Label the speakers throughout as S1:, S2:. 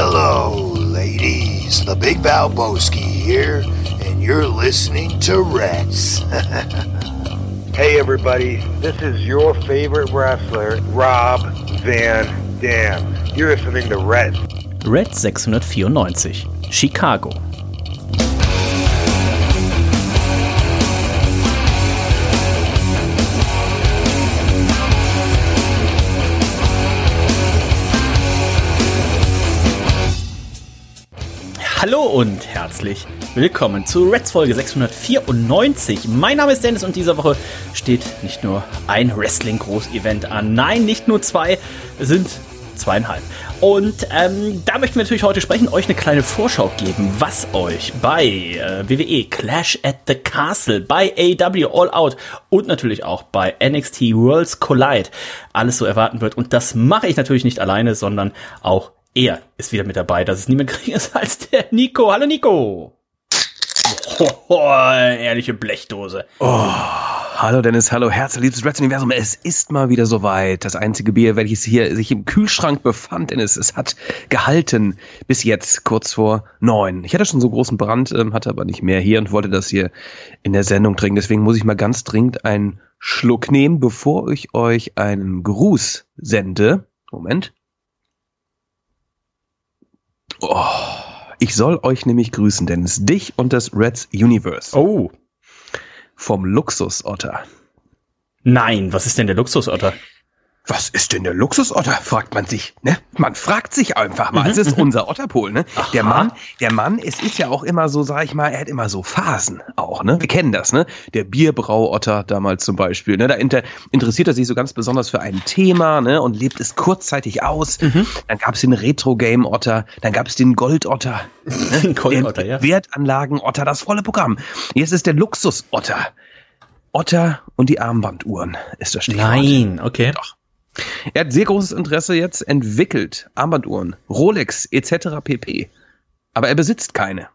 S1: Hello, ladies. The Big Valboski here, and you're listening to Reds.
S2: Hey everybody, this is your favorite wrestler, Rob Van Dam. You're listening to Red.
S3: Red 694, Chicago. Hallo und herzlich willkommen zu Reds Folge 694. Mein Name ist Dennis und diese Woche steht nicht nur ein Wrestling-Groß-Event an, nein, nicht nur zwei, es sind zweieinhalb. Und ähm, da möchten wir natürlich heute sprechen, euch eine kleine Vorschau geben, was euch bei äh, WWE Clash at the Castle, bei AW All Out und natürlich auch bei NXT Worlds Collide alles so erwarten wird. Und das mache ich natürlich nicht alleine, sondern auch er ist wieder mit dabei. Das ist niemand geringer als der Nico. Hallo Nico. Oh, ehrliche Blechdose.
S4: Oh, hallo Dennis, hallo herzliebstes Reds-Universum. Es ist mal wieder soweit. Das einzige Bier, welches hier sich im Kühlschrank befand, Dennis, es hat gehalten bis jetzt, kurz vor neun. Ich hatte schon so großen Brand, ähm, hatte aber nicht mehr hier und wollte das hier in der Sendung trinken. Deswegen muss ich mal ganz dringend einen Schluck nehmen, bevor ich euch einen Gruß sende. Moment. Oh, ich soll euch nämlich grüßen, Dennis. Dich und das Reds Universe.
S3: Oh.
S4: Vom Luxusotter.
S3: Nein, was ist denn der Luxusotter?
S4: Was ist denn der Luxusotter? fragt man sich. Ne? Man fragt sich einfach mal. Es ist unser Otterpol. Ne? Der Mann, der Mann, es ist ja auch immer so, sag ich mal, er hat immer so Phasen auch. Ne? Wir kennen das. Ne? Der Bierbrauotter damals zum Beispiel. Ne? Da inter interessiert er sich so ganz besonders für ein Thema ne? und lebt es kurzzeitig aus. Dann gab es den Retro-Game-Otter. Dann gab es den Goldotter. Ne?
S3: Goldotter, ja.
S4: Wertanlagen-Otter, das volle Programm. Jetzt ist der Luxus-Otter. Otter und die Armbanduhren ist das Stichwort.
S3: Nein, okay.
S4: Doch. Er hat sehr großes Interesse jetzt entwickelt. Armbanduhren, Rolex etc. pp. Aber er besitzt keine.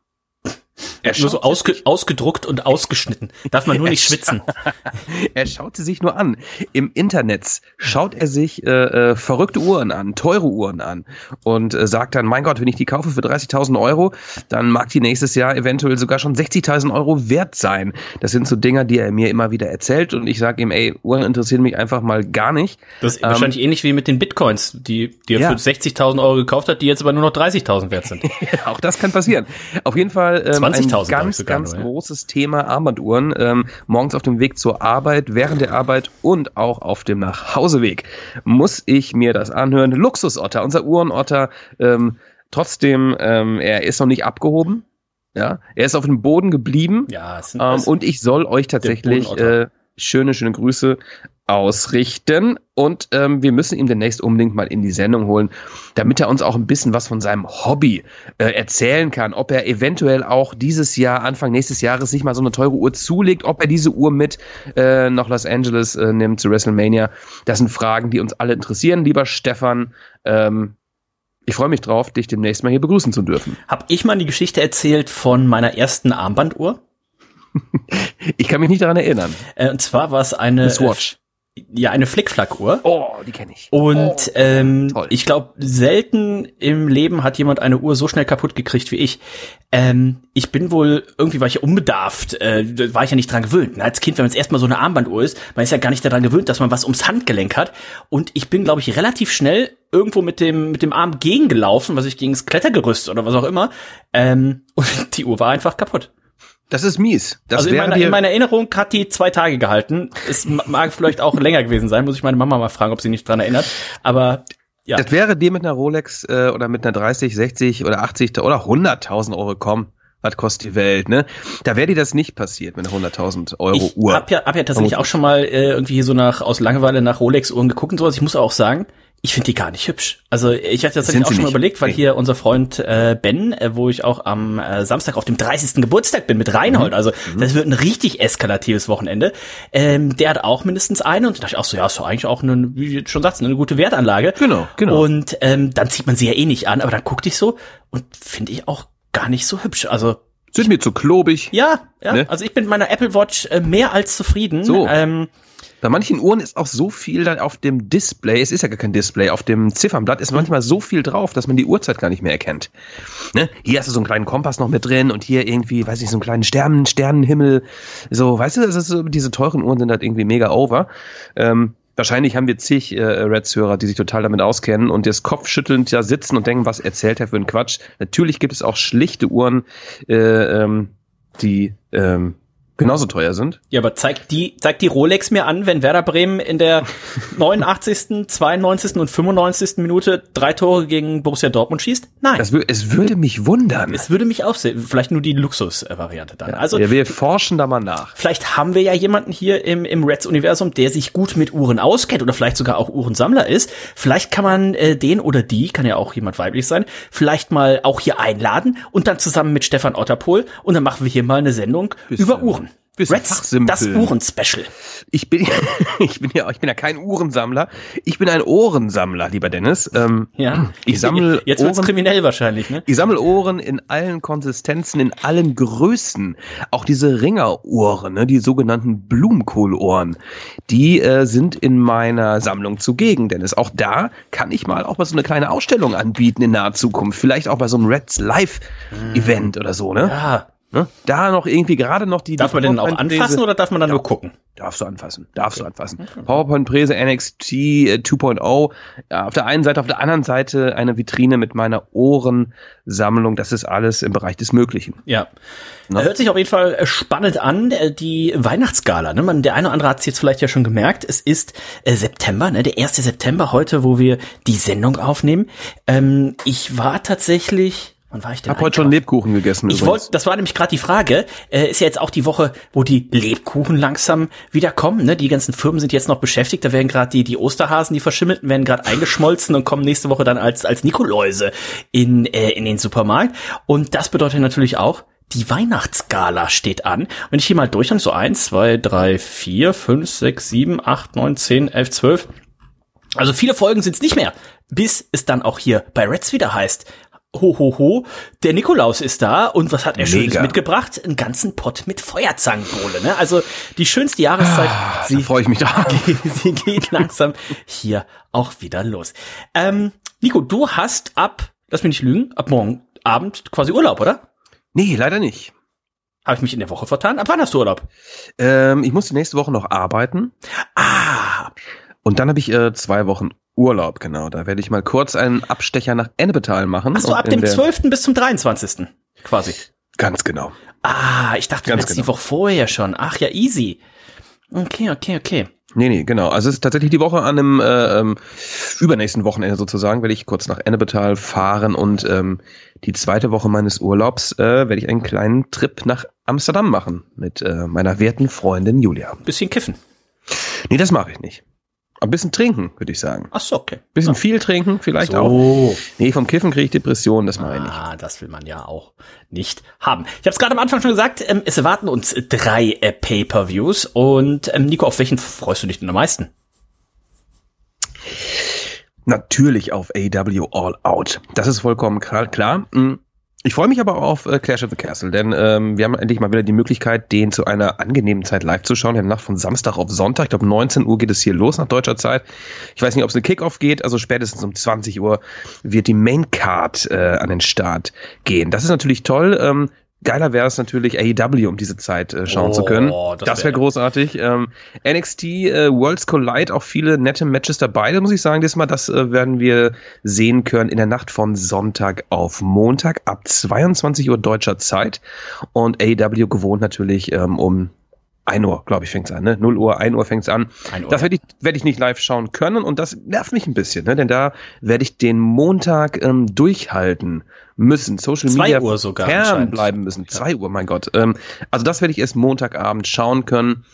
S4: Er
S3: Nur so ausge ausgedruckt und ausgeschnitten. Darf man nur nicht schwitzen.
S4: er schaut sie sich nur an. Im Internet schaut er sich äh, äh, verrückte Uhren an, teure Uhren an und äh, sagt dann, mein Gott, wenn ich die kaufe für 30.000 Euro, dann mag die nächstes Jahr eventuell sogar schon 60.000 Euro wert sein. Das sind so Dinger, die er mir immer wieder erzählt und ich sage ihm, ey, Uhren interessieren mich einfach mal gar nicht.
S3: Das ist wahrscheinlich ähnlich wie mit den Bitcoins, die, die er
S4: Ja.
S3: für 60.000 Euro gekauft hat, die jetzt aber nur noch 30.000 wert sind.
S4: Auch das kann passieren. Auf jeden Fall ähm, ein
S3: 20.000 glaub ich
S4: ganz, ganz
S3: nur, ja.
S4: großes Thema Armbanduhren. Ähm, morgens auf dem Weg zur Arbeit, während der Arbeit und auch auf dem Nachhauseweg muss ich mir das anhören. Luxusotter, unser Uhrenotter. Ähm, trotzdem, ähm, er ist noch nicht abgehoben. Ja, er ist auf dem Boden geblieben.
S3: Ja, es sind
S4: Ähm, und ich soll euch tatsächlich äh, schöne, schöne Grüße ausrichten. Und ähm, wir müssen ihn demnächst unbedingt mal in die Sendung holen, damit er uns auch ein bisschen was von seinem Hobby äh, erzählen kann. Ob er eventuell auch dieses Jahr, Anfang nächstes Jahres, sich mal so eine teure Uhr zulegt, ob er diese Uhr mit äh, nach Los Angeles äh, nimmt zu WrestleMania. Das sind Fragen, die uns alle interessieren, lieber Stefan. Ähm, ich freue mich drauf, dich demnächst mal hier begrüßen zu dürfen.
S3: Hab ich mal die Geschichte erzählt von meiner ersten Armbanduhr?
S4: Ich kann mich nicht daran erinnern.
S3: Äh, und zwar war es eine,
S4: Swatch.
S3: äh, ja, eine Flickflack-Uhr.
S4: Oh, die kenne ich.
S3: Und ähm,
S4: toll.
S3: ich glaube, selten im Leben hat jemand eine Uhr so schnell kaputt gekriegt wie ich. Ähm, ich bin wohl, irgendwie war ich ja unbedarft, äh, war ich ja nicht dran gewöhnt. Als Kind, wenn man jetzt erstmal so eine Armbanduhr ist, man ist ja gar nicht daran gewöhnt, dass man was ums Handgelenk hat. Und ich bin, glaube ich, relativ schnell irgendwo mit dem, mit dem Arm gegengelaufen, was ich gegen das Klettergerüst oder was auch immer. Ähm, und die Uhr war einfach kaputt.
S4: Das ist mies. Das
S3: also in meiner, in meiner Erinnerung hat die zwei Tage gehalten. Es ma- mag vielleicht auch länger gewesen sein, muss ich meine Mama mal fragen, ob sie nicht dran erinnert. Aber ja,
S4: Das wäre dir mit einer Rolex äh, oder mit einer 30, 60 oder 80 oder 100.000 Euro kommen. Was kostet die Welt, ne? Da wäre dir das nicht passiert mit einer 100.000 Euro
S3: ich
S4: Uhr.
S3: hab ja, hab ja tatsächlich auch schon mal äh, irgendwie hier so nach aus Langeweile nach Rolex-Uhren geguckt und sowas. Ich muss auch sagen, ich finde die gar nicht hübsch. Also ich hatte tatsächlich auch schon mal überlegt, weil
S4: Nee.
S3: hier unser Freund äh, Ben, äh, wo ich auch am äh, Samstag auf dem 30. Geburtstag bin mit Reinhold,
S4: Mhm.
S3: also das wird ein richtig eskalatives Wochenende. Ähm, der hat auch mindestens eine und da dachte ich auch so, ja, ist doch eigentlich auch eine, wie du schon sagst, eine gute Wertanlage.
S4: Genau, genau.
S3: Und ähm, dann zieht man sie ja eh nicht an, aber dann guckte ich so und finde ich auch gar nicht so hübsch. Also
S4: Sind mir zu klobig.
S3: ja, ja.
S4: Ne?
S3: Also ich bin mit meiner Apple Watch äh, mehr als zufrieden.
S4: So.
S3: Ähm,
S4: Bei manchen Uhren ist auch so viel dann auf dem Display, es ist ja gar kein Display, auf dem Ziffernblatt ist manchmal so viel drauf, dass man die Uhrzeit gar nicht mehr erkennt. Ne? Hier hast du so einen kleinen Kompass noch mit drin und hier irgendwie, weiß ich, so einen kleinen Sternen, Sternenhimmel. So, weißt du, das ist so, diese teuren Uhren sind halt irgendwie mega over. Ähm, wahrscheinlich haben wir zig äh, Reds-Hörer, die sich total damit auskennen und jetzt kopfschüttelnd da sitzen und denken, was erzählt er für einen Quatsch. Natürlich gibt es auch schlichte Uhren, äh, ähm, die ähm, genauso teuer sind.
S3: Ja, aber zeigt die, zeigt die Rolex mir an, wenn Werder Bremen in der 89., 92. und 95. Minute drei Tore gegen Borussia Dortmund schießt? Nein.
S4: Das, es würde mich wundern.
S3: Es würde mich aufsehen. Vielleicht nur die Luxus-Variante dann.
S4: Ja,
S3: also,
S4: ja, wir forschen da mal nach.
S3: Vielleicht haben wir ja jemanden hier im, im Reds-Universum, der sich gut mit Uhren auskennt oder vielleicht sogar auch Uhrensammler ist. Vielleicht kann man äh, den oder die, kann ja auch jemand weiblich sein, vielleicht mal auch hier einladen und dann zusammen mit Stefan Otterpohl und dann machen wir hier mal eine Sendung
S4: Bisschen.
S3: über Uhren.
S4: Bisschen
S3: Reds,
S4: fachsimpeln.
S3: das Uhren-Special.
S4: Ich bin, ich bin ja, ich bin ja kein Uhrensammler. Ich bin ein Ohrensammler, lieber Dennis. Ähm,
S3: Ja.
S4: Ich sammle
S3: Jetzt wird's
S4: Ohren-
S3: kriminell wahrscheinlich, ne?
S4: Ich sammle Ohren in allen Konsistenzen, in allen Größen. Auch diese Ringerohren, ne, die sogenannten Blumenkohlohren, die äh, sind in meiner Sammlung zugegen. Dennis, auch da kann ich mal auch mal so eine kleine Ausstellung anbieten in naher Zukunft. Vielleicht auch bei so einem Reds Live Event oder so, ne?
S3: Ja.
S4: Ne? Da noch irgendwie gerade noch die.
S3: Darf
S4: die
S3: man den auch anfassen oder darf man dann nur gucken?
S4: Darfst du anfassen, darfst du anfassen. PowerPoint-Präse NXT äh, 2.0. Ja, auf der einen Seite, auf der anderen Seite eine Vitrine mit meiner Ohrensammlung. Das ist alles im Bereich des Möglichen.
S3: Ja.
S4: Ne?
S3: Hört sich auf jeden Fall äh, spannend an, äh, die Weihnachtsgala. Ne? Man, der eine oder andere hat es jetzt vielleicht ja schon gemerkt. Es ist äh, September, ne? der 1. September heute, wo wir die Sendung aufnehmen. Ähm, ich war tatsächlich, wann war ich denn?
S4: habe heute schon? Lebkuchen gegessen.
S3: Ich wollte, das war nämlich gerade die Frage. Äh, ist ja jetzt auch die Woche, wo die Lebkuchen langsam wieder kommen. Ne? Die ganzen Firmen sind jetzt noch beschäftigt. Da werden gerade die die Osterhasen, die verschimmelten, werden gerade eingeschmolzen und kommen nächste Woche dann als als Nikoläuse in äh, in den Supermarkt. Und das bedeutet natürlich auch die Weihnachtsgala steht an. Wenn ich hier mal durch so eins, zwei, drei, vier, fünf, sechs, sieben, acht, neun, zehn, elf, zwölf. Also viele Folgen sind es nicht mehr, bis es dann auch hier bei Reds wieder heißt. Ho, ho, ho, der Nikolaus ist da und was hat er Schönes
S4: Mega.
S3: mitgebracht? Einen ganzen Pott mit Feuerzangenbowle, ne? Also die schönste Jahreszeit.
S4: Da
S3: sie,
S4: freue ich mich da.
S3: sie geht langsam hier auch wieder los. Ähm, Nico, du hast ab, lass mich nicht lügen, ab morgen Abend quasi Urlaub, oder?
S4: Nee, leider nicht.
S3: Habe ich mich in der Woche vertan? Ab wann hast du Urlaub?
S4: Ähm, ich muss die nächste Woche noch arbeiten.
S3: Ah,
S4: Und dann habe ich äh, zwei Wochen Urlaub, genau. Da werde ich mal kurz einen Abstecher nach Ennepetal machen.
S3: ach so,
S4: Und
S3: ab dem
S4: der-
S3: 12. bis zum 23. quasi.
S4: Ganz genau.
S3: Ah, ich dachte, du
S4: Ganz genau.
S3: die Woche vorher schon. Ach ja, easy. Okay, okay, okay.
S4: Nee, nee, genau. Also es ist tatsächlich die Woche an einem äh, ähm, übernächsten Wochenende sozusagen, werde ich kurz nach Ennepetal fahren und ähm, die zweite Woche meines Urlaubs äh, werde ich einen kleinen Trip nach Amsterdam machen mit äh, meiner werten Freundin Julia.
S3: Bisschen kiffen.
S4: Nee, das mache ich nicht. Ein bisschen trinken, würde ich sagen.
S3: Ach so, okay.
S4: Bisschen viel trinken vielleicht auch.
S3: So.
S4: Nee, vom Kiffen kriege ich Depressionen, das mache ich.
S3: Ah, das will man ja auch nicht haben. Ich habe es gerade am Anfang schon gesagt, ähm, es erwarten uns drei äh, Pay-per-Views und ähm, Nico, auf welchen freust du dich denn am meisten?
S4: Natürlich auf AW All Out. Das ist vollkommen klar. klar. Mm. Ich freue mich aber auch auf äh, Clash of the Castle, denn ähm, wir haben endlich mal wieder die Möglichkeit, den zu einer angenehmen Zeit live zu schauen. In der Nacht von Samstag auf Sonntag. Ich glaube, 19 Uhr geht es hier los nach deutscher Zeit. Ich weiß nicht, ob es eine Kickoff geht. Also spätestens um 20 Uhr wird die Main Card äh, an den Start gehen. Das ist natürlich toll. Ähm, Geiler wäre es natürlich, AEW um diese Zeit äh, schauen
S3: Oh,
S4: zu können.
S3: das
S4: Das
S3: wär-
S4: wäre großartig. Ähm, NXT äh, Worlds Collide, auch viele nette Matches dabei, das muss ich sagen. Diesmal, das äh, werden wir sehen können in der Nacht von Sonntag auf Montag ab 22 Uhr deutscher Zeit. Und AEW gewohnt natürlich ähm, um 1 Uhr, glaube ich, fängt's an. Ne? 0 Uhr, 1 Uhr fängt's an.
S3: 1 Uhr.
S4: Das werde ich, werd ich nicht live schauen können und das nervt mich ein bisschen, ne? denn da werde ich den Montag ähm, durchhalten müssen. Social
S3: Zwei
S4: Media
S3: Uhr sogar
S4: fern
S3: anscheinend.
S4: bleiben müssen. Zwei Uhr, mein Gott. Ähm, also das werde ich erst Montagabend schauen können.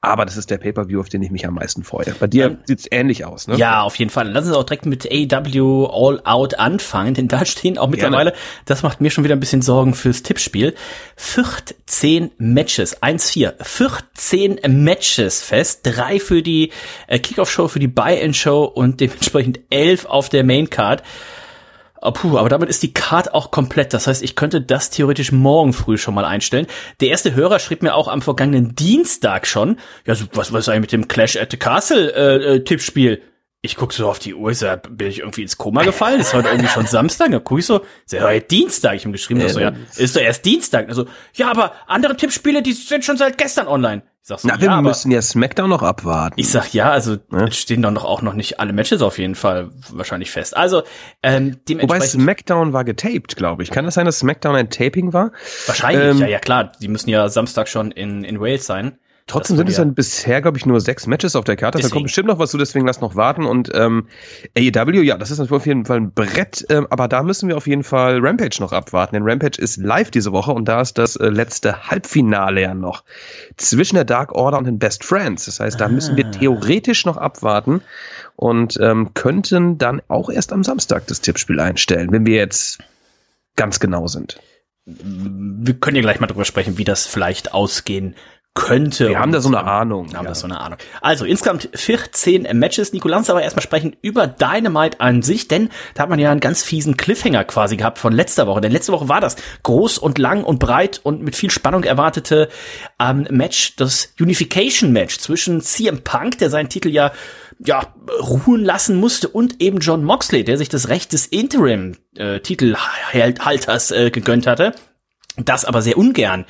S4: Aber das ist der Pay-Per-View, auf den ich mich am meisten freue. Bei dir
S3: Ähm,
S4: sieht's ähnlich aus, ne?
S3: Ja, auf jeden Fall. Lass uns auch direkt mit AW All Out anfangen, denn da stehen auch mittlerweile, das macht mir schon wieder ein bisschen Sorgen fürs Tippspiel, 14 Matches, 1-4, 14 Matches fest, drei für die äh, Kickoff-Show, für die Buy-In-Show und dementsprechend elf auf der Main-Card. Oh, puh, aber damit ist die Card auch komplett. Das heißt, ich könnte das theoretisch morgen früh schon mal einstellen. Der erste Hörer schrieb mir auch am vergangenen Dienstag schon, ja, so, was, was ist eigentlich mit dem Clash at the Castle äh, äh, Tippspiel? Ich guck so auf die Uhr, ist ja, bin ich irgendwie ins Koma gefallen? Ist heute irgendwie schon Samstag? Da guck ich so, ist ja heute Dienstag. Ich habe geschrieben, äh, so, ja, ist doch erst Dienstag. Also, ja, aber andere Tippspiele, die sind schon seit gestern online.
S4: Ich sag so, Na, wir ja, müssen ja SmackDown noch abwarten.
S3: Ich sag ja, also ja? stehen dann doch auch noch nicht alle Matches auf jeden Fall wahrscheinlich fest. Also ähm,
S4: dementsprechend. Wobei SmackDown war getaped, glaube ich. Kann das sein, dass SmackDown ein Taping war?
S3: Wahrscheinlich, ähm, ja, ja klar. Die müssen ja Samstag schon in in Wales sein.
S4: Trotzdem sind es dann bisher, glaube ich, nur sechs Matches auf der Karte. Da kommt bestimmt noch was zu, deswegen lass noch warten. Und ähm, AEW, ja, das ist natürlich auf jeden Fall ein Brett, ähm, aber da müssen wir auf jeden Fall Rampage noch abwarten. Denn Rampage ist live diese Woche und da ist das äh, letzte Halbfinale ja noch zwischen der Dark Order und den Best Friends. Das heißt, da ah. müssen wir theoretisch noch abwarten und ähm, könnten dann auch erst am Samstag das Tippspiel einstellen, wenn wir jetzt ganz genau sind.
S3: Wir können ja gleich mal drüber sprechen, wie das vielleicht ausgehen könnte.
S4: Wir haben da so eine Ahnung.
S3: Wir haben ja. da so eine Ahnung. Also insgesamt 14 Matches. Nico, uns aber erstmal sprechen über Dynamite an sich, denn da hat man ja einen ganz fiesen Cliffhanger quasi gehabt von letzter Woche. Denn letzte Woche war das groß und lang und breit und mit viel Spannung erwartete ähm, Match, das Unification Match zwischen CM Punk, der seinen Titel ja ja, ruhen lassen musste und eben John Moxley, der sich das Recht des Interim-Titelhalters äh, äh, gegönnt hatte das aber sehr ungern.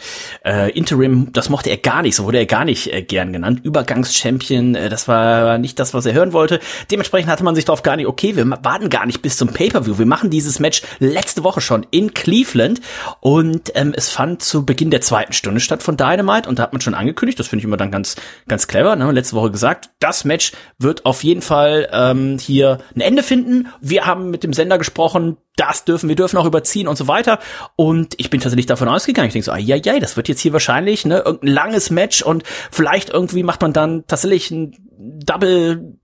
S3: Äh, Interim, das mochte er gar nicht, so wurde er gar nicht äh, gern genannt. Übergangschampion, äh, das war nicht das, was er hören wollte. Dementsprechend hatte man sich darauf gar nicht, okay, wir warten gar nicht bis zum Pay-Per-View. Wir machen dieses Match letzte Woche schon in Cleveland und ähm, es fand zu Beginn der zweiten Stunde statt von Dynamite und da hat man schon angekündigt, das finde ich immer dann ganz, ganz clever, ne? letzte Woche gesagt, das Match wird auf jeden Fall ähm, hier ein Ende finden. Wir haben mit dem Sender gesprochen, das dürfen, wir dürfen auch überziehen und so weiter. Und ich bin tatsächlich davon ausgegangen. Ich denke so, ja, ja, das wird jetzt hier wahrscheinlich ne, irgendein langes Match und vielleicht irgendwie macht man dann tatsächlich ein Double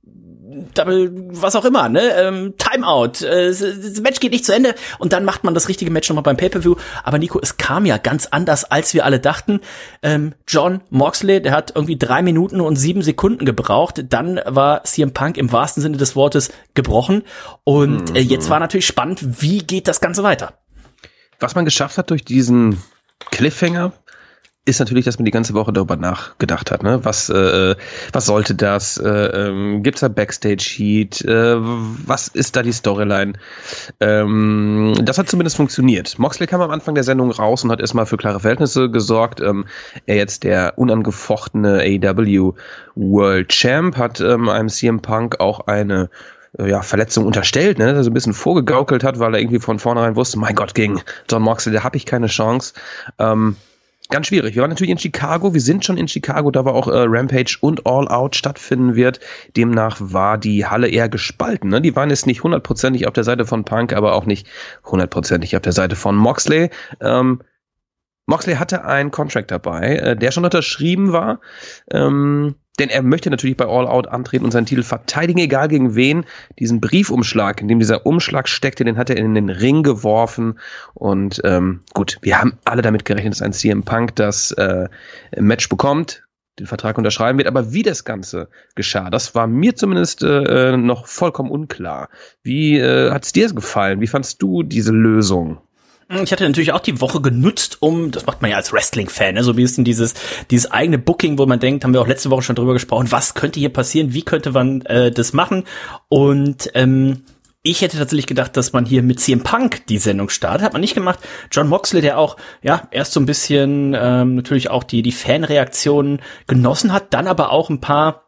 S3: Double, was auch immer, ne? Ähm, Timeout. Äh, das Match geht nicht zu Ende und dann macht man das richtige Match nochmal beim Pay-Per-View. Aber Nico, es kam ja ganz anders, als wir alle dachten. Ähm, John Moxley, der hat irgendwie drei Minuten und sieben Sekunden gebraucht. Dann war CM Punk im wahrsten Sinne des Wortes gebrochen. Und äh, jetzt war natürlich spannend, wie geht das Ganze weiter?
S4: Was man geschafft hat durch diesen Cliffhanger, ist natürlich, dass man die ganze Woche darüber nachgedacht hat. Ne? Was, äh, was sollte das? Äh, ähm, Gibt es da Backstage-Heat? Äh, was ist da die Storyline? Ähm, das hat zumindest funktioniert. Moxley kam am Anfang der Sendung raus und hat erstmal für klare Verhältnisse gesorgt. Ähm, er jetzt der unangefochtene AEW World Champ hat ähm, einem CM Punk auch eine äh, ja, Verletzung unterstellt, ne, dass er so ein bisschen vorgegaukelt hat, weil er irgendwie von vornherein wusste, mein Gott, gegen John Moxley, da habe ich keine Chance. Ähm, ganz schwierig. Wir waren natürlich in Chicago, wir sind schon in Chicago, da war auch äh, Rampage und All Out stattfinden wird. Demnach war die Halle eher gespalten. Ne? Die waren jetzt nicht hundertprozentig auf der Seite von Punk, aber auch nicht hundertprozentig auf der Seite von Moxley. Ähm, Moxley hatte einen Contract dabei, äh, der schon unterschrieben war. Ähm, denn er möchte natürlich bei All Out antreten und seinen Titel verteidigen, egal gegen wen. Diesen Briefumschlag, in dem dieser Umschlag steckte, den hat er in den Ring geworfen. Und ähm, gut, wir haben alle damit gerechnet, dass ein CM Punk das äh, Match bekommt, den Vertrag unterschreiben wird. Aber wie das Ganze geschah, das war mir zumindest äh, noch vollkommen unklar. Wie äh, hat es dir gefallen? Wie fandst du diese Lösung?
S3: Ich hatte natürlich auch die Woche genutzt, um, das macht man ja als Wrestling-Fan, ne, so ein bisschen dieses, dieses eigene Booking, wo man denkt, haben wir auch letzte Woche schon drüber gesprochen, was könnte hier passieren, wie könnte man äh, das machen? Und ähm, ich hätte tatsächlich gedacht, dass man hier mit CM Punk die Sendung startet. Hat man nicht gemacht. John Moxley, der auch, ja, erst so ein bisschen ähm, natürlich auch die, die Fanreaktionen genossen hat, dann aber auch ein paar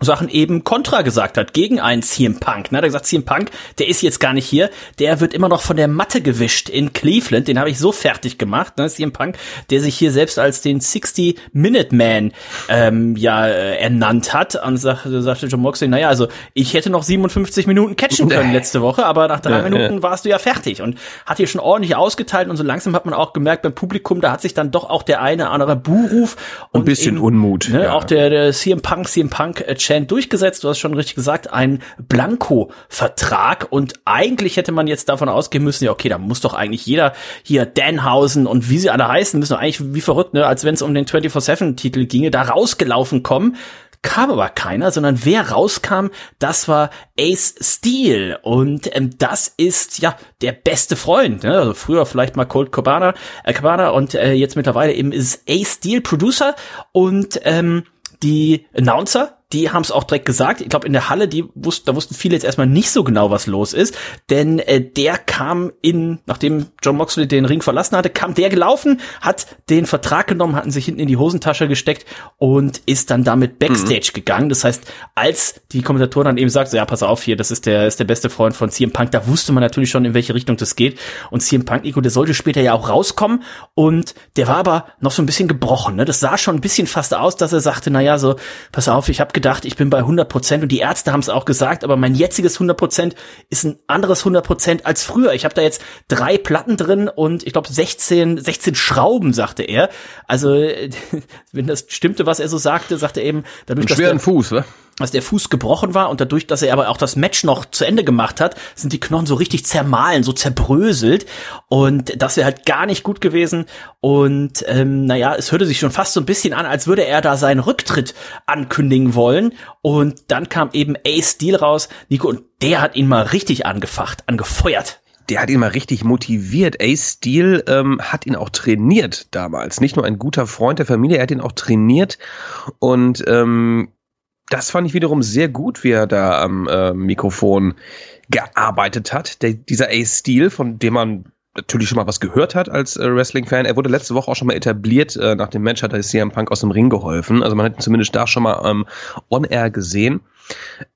S3: Sachen eben kontra gesagt hat gegen einen CM Punk. Ne? Er hat gesagt, CM Punk, der ist jetzt gar nicht hier, der wird immer noch von der Matte gewischt in Cleveland. Den habe ich so fertig gemacht. Ne? CM Punk, der sich hier selbst als den 60 Minute Man ähm, ja äh, ernannt hat und sagte, sagte John Moxley, naja, also ich hätte noch 57 Minuten catchen können letzte Woche, aber nach drei Minuten warst du ja fertig und hat hier schon ordentlich ausgeteilt und so langsam hat man auch gemerkt beim Publikum, da hat sich dann doch auch der eine andere Buhruf
S4: und ein bisschen eben, Unmut.
S3: Ne, ja. Auch der, der CM Punk, CM Punk äh, Chant durchgesetzt. Du hast schon richtig gesagt, ein Blanko-Vertrag. Und eigentlich hätte man jetzt davon ausgehen müssen, ja, okay, da muss doch eigentlich jeder hier Danhausen und wie sie alle heißen, müssen doch eigentlich wie verrückt, ne, als wenn es um den 24-7-Titel ginge, da rausgelaufen kommen kam aber keiner, sondern wer rauskam, das war Ace Steel und ähm, das ist ja der beste Freund, ne? also früher vielleicht mal Colt Cabana, äh, Cabana und äh, jetzt mittlerweile eben ist Ace Steel Producer und ähm, die Announcer, die haben es auch direkt gesagt. Ich glaube, in der Halle, die wussten, da wussten viele jetzt erstmal nicht so genau, was los ist. Denn äh, der kam in, nachdem John Moxley den Ring verlassen hatte, kam der gelaufen, hat den Vertrag genommen, hatten sich hinten in die Hosentasche gesteckt und ist dann damit Backstage mhm. gegangen. Das heißt, als die Kommentatoren dann eben sagt, so, ja, pass auf hier, das ist der, ist der beste Freund von CM Punk, da wusste man natürlich schon, in welche Richtung das geht. Und CM Punk, Nico, der sollte später ja auch rauskommen. Und der war aber noch so ein bisschen gebrochen. Ne? Das sah schon ein bisschen fast aus, dass er sagte, na ja, so, pass auf, ich habe gedacht, ich bin bei 100 Prozent und die Ärzte haben es auch gesagt, aber mein jetziges 100 Prozent ist ein anderes 100 Prozent als früher. Ich habe da jetzt drei Platten drin und ich glaube 16, 16 Schrauben, sagte er. Also wenn das stimmte, was er so sagte, sagte er eben dadurch,
S4: dass schweren Fuß, ne?
S3: Dass der Fuß gebrochen war und dadurch, dass er aber auch das Match noch zu Ende gemacht hat, sind die Knochen so richtig zermahlen, so zerbröselt und das wäre halt gar nicht gut gewesen und ähm, naja, es hörte sich schon fast so ein bisschen an, als würde er da seinen Rücktritt ankündigen wollen und dann kam eben Ace Steel raus, Nico, und der hat ihn mal richtig angefacht, angefeuert
S4: der hat ihn mal richtig motiviert. Ace Steel ähm, hat ihn auch trainiert damals. Nicht nur ein guter Freund der Familie, er hat ihn auch trainiert. Und ähm, das fand ich wiederum sehr gut, wie er da am äh, Mikrofon gearbeitet hat. Der, dieser Ace Steel, von dem man natürlich schon mal was gehört hat als äh, Wrestling-Fan. Er wurde letzte Woche auch schon mal etabliert. Äh, nach dem Match hat er CM Punk aus dem Ring geholfen. Also man hat ihn zumindest da schon mal ähm, on-air gesehen.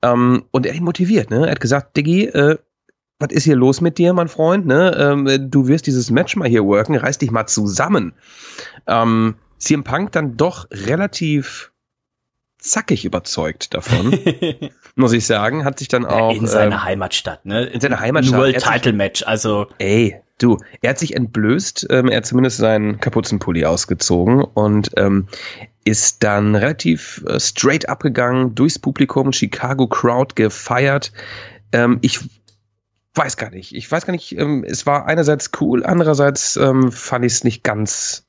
S4: Ähm, und er hat ihn motiviert. Ne? Er hat gesagt, Diggi, äh, was ist hier los mit dir, mein Freund? Ne? Ähm, du wirst dieses Match mal hier worken. Reiß dich mal zusammen. Ähm, CM Punk dann doch relativ zackig überzeugt davon, muss ich sagen. Hat sich dann auch.
S3: In seiner ähm, Heimatstadt, ne?
S4: In seiner Heimatstadt.
S3: World Title Match, also.
S4: Ey, du, er hat sich entblößt, ähm, er hat zumindest seinen Kapuzenpulli ausgezogen und ähm, ist dann relativ äh, straight abgegangen, durchs Publikum, Chicago Crowd gefeiert. Ähm, ich weiß gar nicht. Ich weiß gar nicht, ähm, es war einerseits cool, andererseits ähm, fand ich es nicht ganz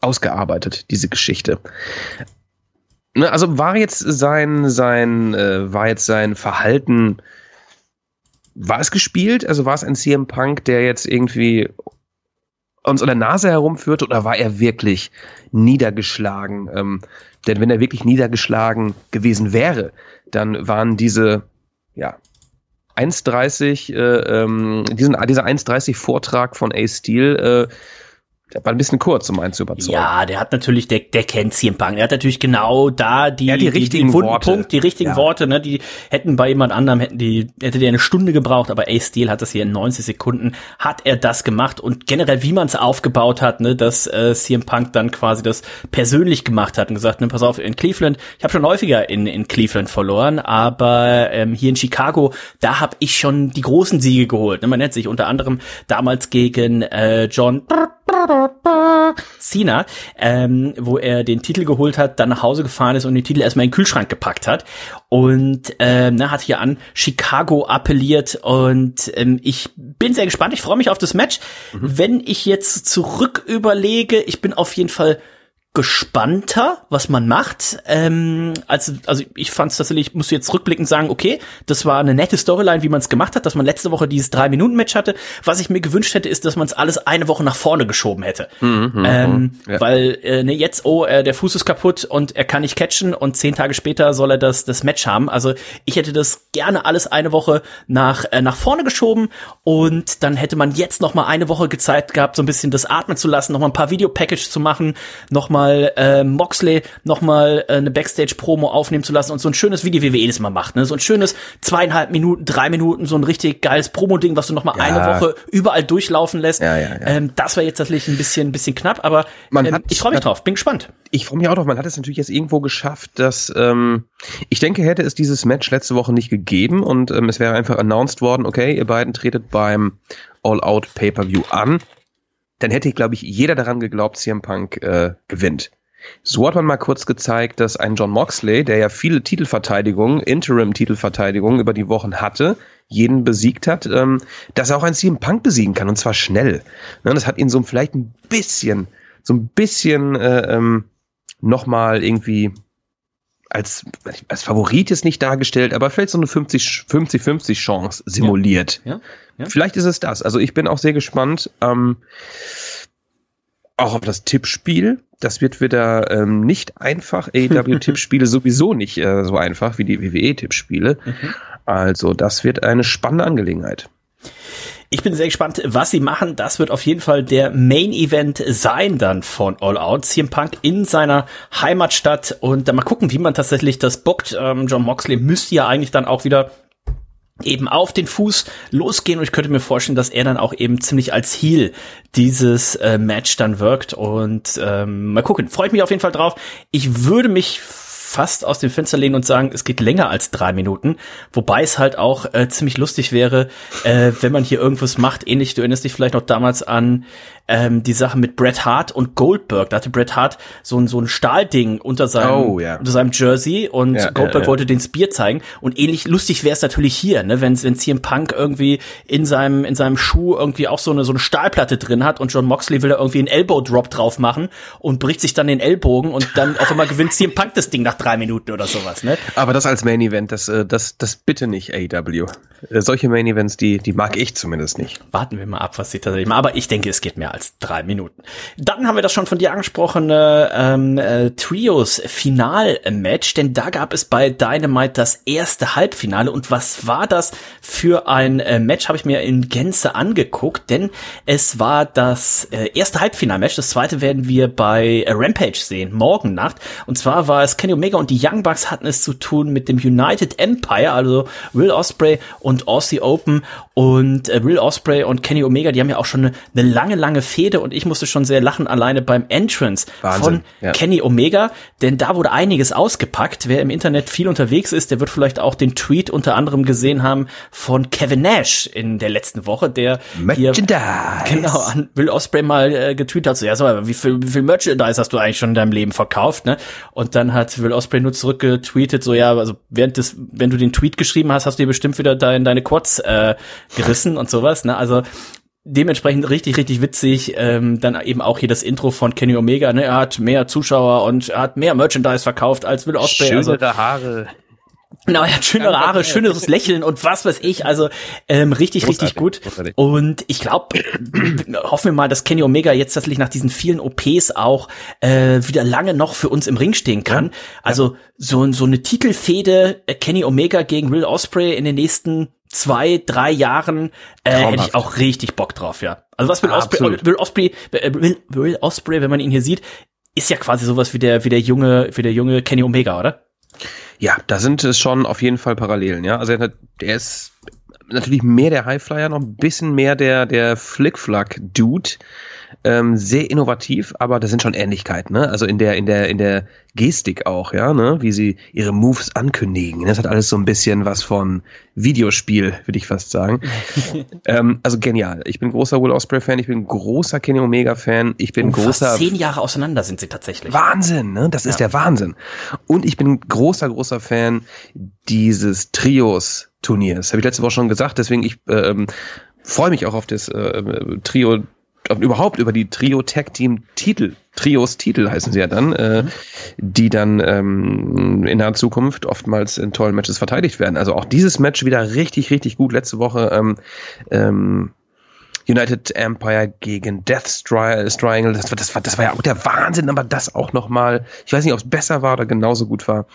S4: ausgearbeitet, diese Geschichte. Ne, also war jetzt sein, sein, äh, war jetzt sein Verhalten, war es gespielt? Also war es ein CM Punk, der jetzt irgendwie uns an der Nase herumführte oder war er wirklich niedergeschlagen? Ähm, denn wenn er wirklich niedergeschlagen gewesen wäre, dann waren diese, ja, 1,30, äh, ähm, diesen, dieser 1,30 Vortrag von Ace Steel, äh, der war ein bisschen kurz, um einen zu überzeugen.
S3: Ja, der hat natürlich, der, der kennt CM Punk. Der hat natürlich genau da die,
S4: ja, die, richtigen die,
S3: Worte. Punkt, die richtigen ja. Worte, ne, die hätten bei jemand anderem, hätten die, hätte der eine Stunde gebraucht, aber Ace Steel hat das hier in 90 Sekunden, hat er das gemacht und generell, wie man es aufgebaut hat, ne, dass äh, CM Punk dann quasi das persönlich gemacht hat und gesagt, ne, pass auf, in Cleveland, ich habe schon häufiger in, in Cleveland verloren, aber ähm, hier in Chicago, da habe ich schon die großen Siege geholt. Ne, man nennt sich unter anderem damals gegen äh, John Cena, ähm, wo er den Titel geholt hat, dann nach Hause gefahren ist und den Titel erstmal in den Kühlschrank gepackt hat und ähm, na, hat hier an Chicago appelliert und ähm, ich bin sehr gespannt. Ich freue mich auf das Match. Mhm. Wenn ich jetzt zurück überlege, ich bin auf jeden Fall gespannter, was man macht. Ähm, also, also ich fand es tatsächlich, ich muss jetzt rückblickend sagen, okay, das war eine nette Storyline, wie man es gemacht hat, dass man letzte Woche dieses drei Minuten Match hatte. Was ich mir gewünscht hätte, ist, dass man es alles eine Woche nach vorne geschoben hätte, mhm, mhm ähm, mhm, ja. weil äh, ne, jetzt oh, äh, der Fuß ist kaputt und er kann nicht catchen und zehn Tage später soll er das das Match haben. Also ich hätte das gerne alles eine Woche nach äh, nach vorne geschoben und dann hätte man jetzt noch mal eine Woche Zeit gehabt, so ein bisschen das atmen zu lassen, noch mal ein paar Videopackage zu machen, noch mal mal äh, Moxley noch mal äh, eine Backstage-Promo aufnehmen zu lassen und so ein schönes, wie die WWE das mal macht, ne? so ein schönes zweieinhalb Minuten, drei Minuten, so ein richtig geiles Promo-Ding, was du noch mal ja. eine Woche überall durchlaufen lässt.
S4: Ja, ja,
S3: ähm, das wäre jetzt tatsächlich ein bisschen, ein bisschen knapp, aber ähm, hat, ich freue mich drauf, bin gespannt.
S4: Ich freue mich auch drauf, man hat es natürlich jetzt irgendwo geschafft, dass ähm, ich denke, hätte es dieses Match letzte Woche nicht gegeben und ähm, es wäre einfach announced worden, okay, ihr beiden tretet beim All-Out Pay-Per-View an dann hätte, glaube ich, jeder daran geglaubt, CM Punk äh, gewinnt. So hat man mal kurz gezeigt, dass ein John Moxley, der ja viele Titelverteidigungen, Interim-Titelverteidigungen über die Wochen hatte, jeden besiegt hat, ähm, dass er auch ein CM Punk besiegen kann und zwar schnell. Ne, das hat ihn so vielleicht ein bisschen, so ein bisschen äh, ähm, nochmal irgendwie als, als Favorit ist nicht dargestellt, aber vielleicht so eine 50-50 Chance simuliert.
S3: Ja, ja.
S4: Vielleicht ist es das. Also ich bin auch sehr gespannt. Ähm, auch auf das Tippspiel. Das wird wieder ähm, nicht einfach. AEW-Tippspiele sowieso nicht äh, so einfach wie die WWE-Tippspiele. Mhm. Also das wird eine spannende Angelegenheit.
S3: Ich bin sehr gespannt, was sie machen. Das wird auf jeden Fall der Main Event sein dann von All Out. CM Punk in seiner Heimatstadt und dann mal gucken, wie man tatsächlich das bockt. Ähm, John Moxley müsste ja eigentlich dann auch wieder eben auf den Fuß losgehen und ich könnte mir vorstellen, dass er dann auch eben ziemlich als Heel dieses äh, Match dann wirkt und ähm, mal gucken. Freut mich auf jeden Fall drauf. Ich würde mich fast aus dem Fenster lehnen und sagen, es geht länger als drei Minuten. Wobei es halt auch äh, ziemlich lustig wäre, äh, wenn man hier irgendwas macht. Ähnlich, du erinnerst dich vielleicht noch damals an ähm, die Sache mit Bret Hart und Goldberg. Da hatte Bret Hart so ein, so ein Stahlding unter seinem, oh, ja. unter seinem Jersey und ja, Goldberg ja, wollte den Spear zeigen. Und ähnlich lustig wäre es natürlich hier, ne, wenn wenn CM Punk irgendwie in seinem in seinem Schuh irgendwie auch so eine so eine Stahlplatte drin hat und John Moxley will da irgendwie einen Elbow Drop drauf machen und bricht sich dann den Ellbogen und dann auf einmal gewinnt CM Punk das Ding nach drei Minuten oder sowas, ne?
S4: Aber das als Main Event, das äh, das das bitte nicht AEW. Äh, solche Main Events, die die mag ich zumindest nicht.
S3: Warten wir mal ab, was sie tatsächlich machen. Aber ich denke, es geht mehr als drei Minuten. Dann haben wir das schon von dir angesprochene ähm, äh, Trios Final-Match, denn da gab es bei Dynamite das erste Halbfinale. Und was war das für ein äh, Match? Habe ich mir in Gänze angeguckt, denn es war das äh, erste Halbfinal-Match. Das zweite werden wir bei äh, Rampage sehen, morgen Nacht. Und zwar war es Kenny Omega und die Young Bucks hatten es zu tun mit dem United Empire, also Will Osprey und Aussie Open. Und äh, Will Osprey und Kenny Omega, die haben ja auch schon eine, eine lange, lange Fehde und ich musste schon sehr lachen alleine beim Entrance Wahnsinn, von ja. Kenny Omega, denn da wurde einiges ausgepackt. Wer im Internet viel unterwegs ist, der wird vielleicht auch den Tweet unter anderem gesehen haben von Kevin Nash in der letzten Woche, der hier genau an Will Osprey mal äh, getweetet hat, so ja, so, wie viel, wie viel Merchandise hast du eigentlich schon in deinem Leben verkauft, ne? Und dann hat Will Osprey nur zurückgetweetet, so ja, also während des, wenn du den Tweet geschrieben hast, hast du dir bestimmt wieder dein, deine Quads äh, gerissen und sowas, ne? Also dementsprechend richtig, richtig witzig. Ähm, dann eben auch hier das Intro von Kenny Omega. Ne? Er hat mehr Zuschauer und er hat mehr Merchandise verkauft als Will Ospreay.
S4: Schönere also, Haare.
S3: Genau, er hat schönere Haare, schöneres Lächeln und was weiß ich. Also ähm, richtig, großartig, richtig gut. Großartig. Und ich glaube, hoffen wir mal, dass Kenny Omega jetzt tatsächlich nach diesen vielen OPs auch äh, wieder lange noch für uns im Ring stehen kann. Ja. Also so, so eine Titelfehde äh, Kenny Omega gegen Will Osprey in den nächsten zwei, drei Jahren äh, hätte ich auch richtig Bock drauf, ja. Also was Will Osprey, Will Osprey, äh, Will, Will Osprey, wenn man ihn hier sieht, ist ja quasi sowas wie der, wie der junge, wie der junge Kenny Omega, oder?
S4: Ja, da sind es schon auf jeden Fall Parallelen, ja. Also er, er ist natürlich mehr der Highflyer, noch ein bisschen mehr der, der Flickflack-Dude. Ähm, sehr innovativ, aber da sind schon Ähnlichkeiten, ne? Also in der, in der, in der Gestik auch, ja, ne? Wie sie ihre Moves ankündigen. Das hat alles so ein bisschen was von Videospiel, würde ich fast sagen. ähm, also genial. Ich bin großer Will Osprey-Fan, ich bin großer Kenny Omega-Fan, ich bin oh, großer. Fast
S3: zehn Jahre auseinander sind sie tatsächlich.
S4: Wahnsinn, ne? Das ja. ist der Wahnsinn. Und ich bin großer, großer Fan dieses Trios Turniers. Habe ich letzte Woche schon gesagt, deswegen ich ähm, freue mich auch auf das äh, Trio überhaupt über die Trio Tag Team Titel, Trios Titel heißen sie ja dann, äh, mhm. die dann ähm, in der Zukunft oftmals in tollen Matches verteidigt werden. Also auch dieses Match wieder richtig, richtig gut. Letzte Woche ähm, ähm, United Empire gegen Death Triangle, das war, das war, das war ja auch der Wahnsinn, aber das auch nochmal, ich weiß nicht, ob es besser war oder genauso gut war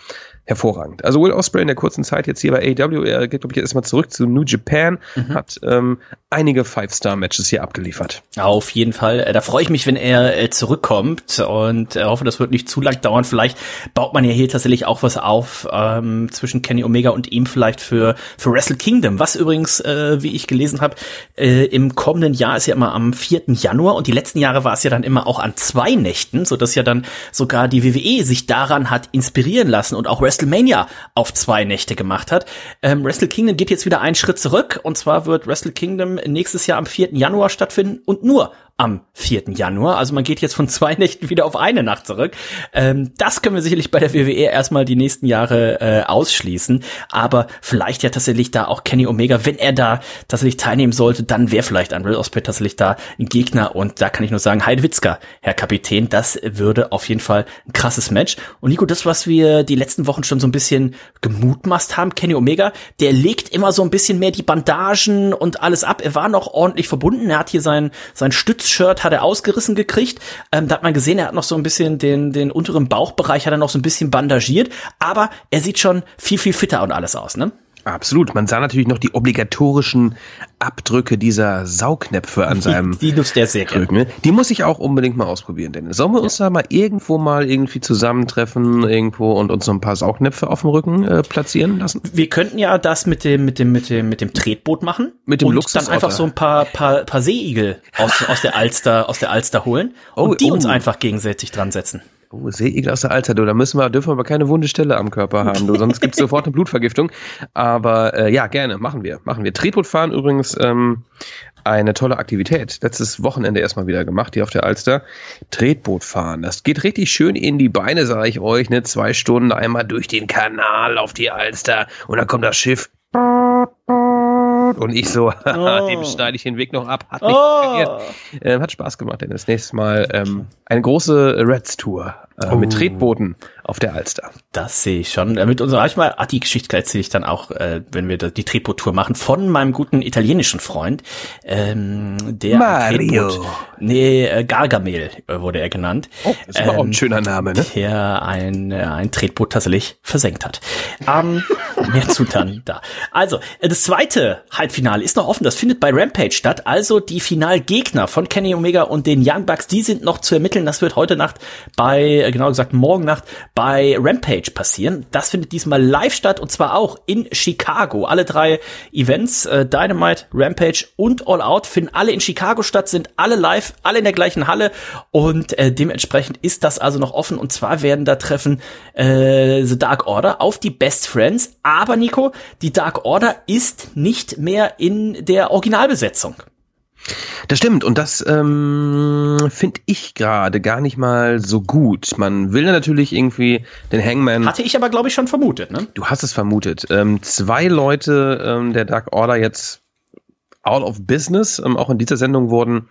S4: hervorragend. Also Will Ospreay in der kurzen Zeit jetzt hier bei AW, er geht, glaube ich, erstmal zurück zu New Japan, mhm. hat ähm, einige Five-Star-Matches hier abgeliefert.
S3: Auf jeden Fall. Äh, da freue ich mich, wenn er äh, zurückkommt und äh, hoffe, das wird nicht zu lang dauern. Vielleicht baut man ja hier tatsächlich auch was auf ähm, zwischen Kenny Omega und ihm vielleicht für, für Wrestle Kingdom, was übrigens, äh, wie ich gelesen habe, äh, im kommenden Jahr ist ja immer am 4. Januar und die letzten Jahre war es ja dann immer auch an zwei Nächten, so dass ja dann sogar die WWE sich daran hat inspirieren lassen und auch Wrestle WrestleMania auf zwei Nächte gemacht hat. Ähm, Wrestle Kingdom geht jetzt wieder einen Schritt zurück und zwar wird Wrestle Kingdom nächstes Jahr am 4. Januar stattfinden und nur am 4. Januar. Also man geht jetzt von zwei Nächten wieder auf eine Nacht zurück. Ähm, das können wir sicherlich bei der WWE erstmal die nächsten Jahre äh, ausschließen. Aber vielleicht ja tatsächlich da auch Kenny Omega, wenn er da tatsächlich teilnehmen sollte, dann wäre vielleicht ein Will Ospreay tatsächlich da ein Gegner. Und da kann ich nur sagen, Heidewitzka, Herr Kapitän, das würde auf jeden Fall ein krasses Match. Und Nico, das, was wir die letzten Wochen schon so ein bisschen gemutmaßt haben, Kenny Omega, der legt immer so ein bisschen mehr die Bandagen und alles ab. Er war noch ordentlich verbunden. Er hat hier sein, sein Stützshirt hat er ausgerissen gekriegt. Ähm, da hat man gesehen, er hat noch so ein bisschen den, den unteren Bauchbereich hat er noch so ein bisschen bandagiert. Aber er sieht schon viel, viel fitter und alles aus, ne?
S4: Absolut. Man sah natürlich noch die obligatorischen Abdrücke dieser Saugnäpfe an seinem
S3: Die nutzt der sehr gerne.
S4: Krücken. Die muss ich auch unbedingt mal ausprobieren, Dennis. Sollen wir uns da mal irgendwo mal irgendwie zusammentreffen irgendwo und uns so ein paar Saugnäpfe auf dem Rücken äh, platzieren lassen?
S3: Wir könnten ja das mit dem, mit dem, mit dem, mit dem Tretboot machen.
S4: Mit dem
S3: und dann einfach so ein paar, paar, paar Seeigel aus, aus der Alster, aus der Alster holen und
S4: Oh,
S3: die uns
S4: oh.
S3: einfach gegenseitig dran setzen.
S4: Oh, Seeigel aus der Alter, du. Da müssen wir, dürfen wir aber keine wunde Stelle am Körper haben, du. Sonst gibt's sofort eine Blutvergiftung. Aber äh, ja, gerne, machen wir. Machen wir. Tretbootfahren übrigens ähm, eine tolle Aktivität. Letztes Wochenende erstmal wieder gemacht, hier auf der Alster. Tretbootfahren. Das geht richtig schön in die Beine, sage ich euch. Ne? Zwei Stunden einmal durch den Kanal auf die Alster. Und dann kommt das Schiff. Und ich so, haha, dem schneide ich den Weg noch ab. Hat nicht
S3: Oh.
S4: Ähm, hat Spaß gemacht, denn das nächste Mal ähm, eine große Reds-Tour äh, mit Tretbooten auf der Alster.
S3: Das sehe ich schon. Mit unserer manchmal, ah, die Geschichte erzähle ich dann auch, äh, wenn wir die Tretboot-Tour machen, von meinem guten italienischen Freund, ähm, der
S4: Mario.
S3: Tretboot, nee, äh, Gargamel äh, wurde er genannt.
S4: Oh, das ist aber auch ein
S3: Ähm,
S4: schöner Name, ne?
S3: der ein, äh, ein Tretboot tatsächlich versenkt hat. Ähm, mehr zu dann da. Also, äh, das zweite Halbfinale ist noch offen. Das findet bei Rampage statt. Also die Finalgegner von Kenny Omega und den Young Bucks, die sind noch zu ermitteln. Das wird heute Nacht bei, genau gesagt morgen Nacht bei Rampage passieren. Das findet diesmal live statt und zwar auch in Chicago. Alle drei Events, äh, Dynamite, Rampage und All Out, finden alle in Chicago statt, sind alle live, alle in der gleichen Halle und äh, dementsprechend ist das also noch offen und zwar werden da treffen äh, The Dark Order auf die Best Friends. Aber Nico, die Dark Order ist nicht mehr in der Originalbesetzung.
S4: Das stimmt und das ähm, finde ich gerade gar nicht mal so gut. Man will ja natürlich irgendwie den Hangman.
S3: Hatte ich aber, glaube ich, schon vermutet, ne?
S4: Du hast es vermutet. Ähm, zwei Leute ähm, der Dark Order jetzt out of business, ähm, auch in dieser Sendung wurden,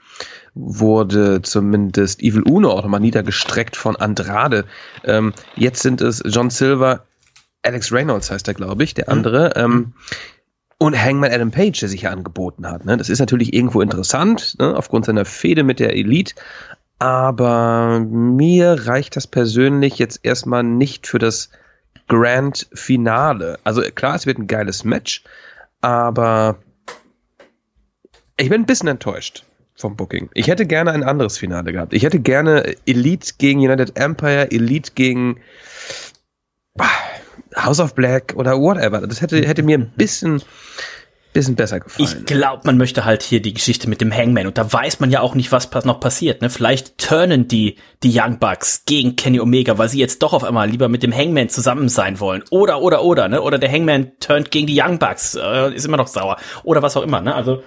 S4: wurde zumindest Evil Uno auch nochmal niedergestreckt von Andrade. Ähm, jetzt sind es John Silver, Alex Reynolds heißt er, glaube ich, der andere. Ähm, und Hangman Adam Page, der sich hier angeboten hat. Ne? Das ist natürlich irgendwo interessant, ne? aufgrund seiner Fehde mit der Elite. Aber mir reicht das persönlich jetzt erstmal nicht für das Grand Finale. Also klar, es wird ein geiles Match, aber ich bin ein bisschen enttäuscht vom Booking. Ich hätte gerne ein anderes Finale gehabt. Ich hätte gerne Elite gegen United Empire, Elite gegen ah, House of Black oder whatever. Das hätte, hätte mir ein bisschen, bisschen besser gefallen.
S3: Ich glaube, man möchte halt hier die Geschichte mit dem Hangman und da weiß man ja auch nicht, was noch passiert. Ne? Vielleicht turnen die die Young Bucks gegen Kenny Omega, weil sie jetzt doch auf einmal lieber mit dem Hangman zusammen sein wollen. Oder oder oder ne? Oder der Hangman turnt gegen die Young Bucks, äh, ist immer noch sauer oder was auch immer. Ne? Also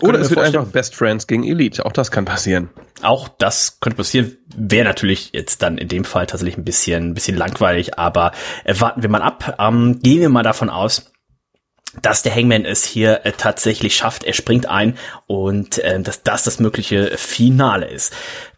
S4: Oder es wird
S3: vorstellen-
S4: einfach Best Friends gegen Elite. Auch das kann passieren.
S3: Auch das könnte passieren. Wäre natürlich jetzt dann in dem Fall tatsächlich ein bisschen, ein bisschen langweilig, aber warten wir mal ab. Ähm, gehen wir mal davon aus, dass der Hangman es hier äh, tatsächlich schafft. Er springt ein und äh, dass das das mögliche Finale ist.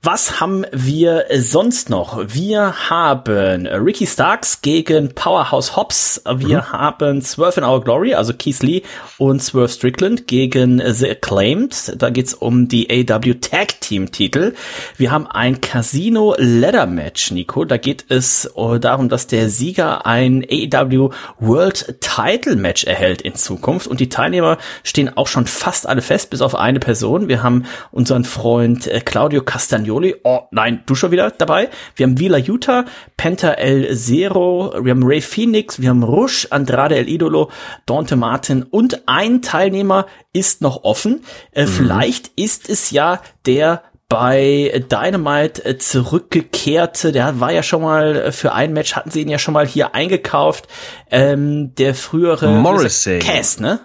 S3: Was haben wir äh, sonst noch? Wir haben äh, Ricky Starks gegen Powerhouse Hobbs. Wir haben Swerve in Our Glory, also Keith Lee und Swerve Strickland gegen äh, The Acclaimed. Da geht's um die AW Tag Team Titel. Wir haben ein Casino Ladder Match, Nico. Da geht es darum, dass der Sieger ein AEW World Title Match erhält in Zukunft. Und die Teilnehmer stehen auch schon fast alle fest, bis auf eine Person. Wir haben unseren Freund Claudio Castagnoli. Oh, nein, du schon wieder dabei. Wir haben Vila Utah, Penta El Zero, wir haben Ray Phoenix, wir haben Rush, Andrade El Idolo, Dante Martin und ein Teilnehmer ist noch offen. Äh, Vielleicht ist es ja der bei Dynamite äh, zurückgekehrte, der war ja schon mal äh, für ein Match, hatten sie ihn ja schon mal hier eingekauft, ähm, der frühere
S4: Morrissey.
S3: Cass, ne?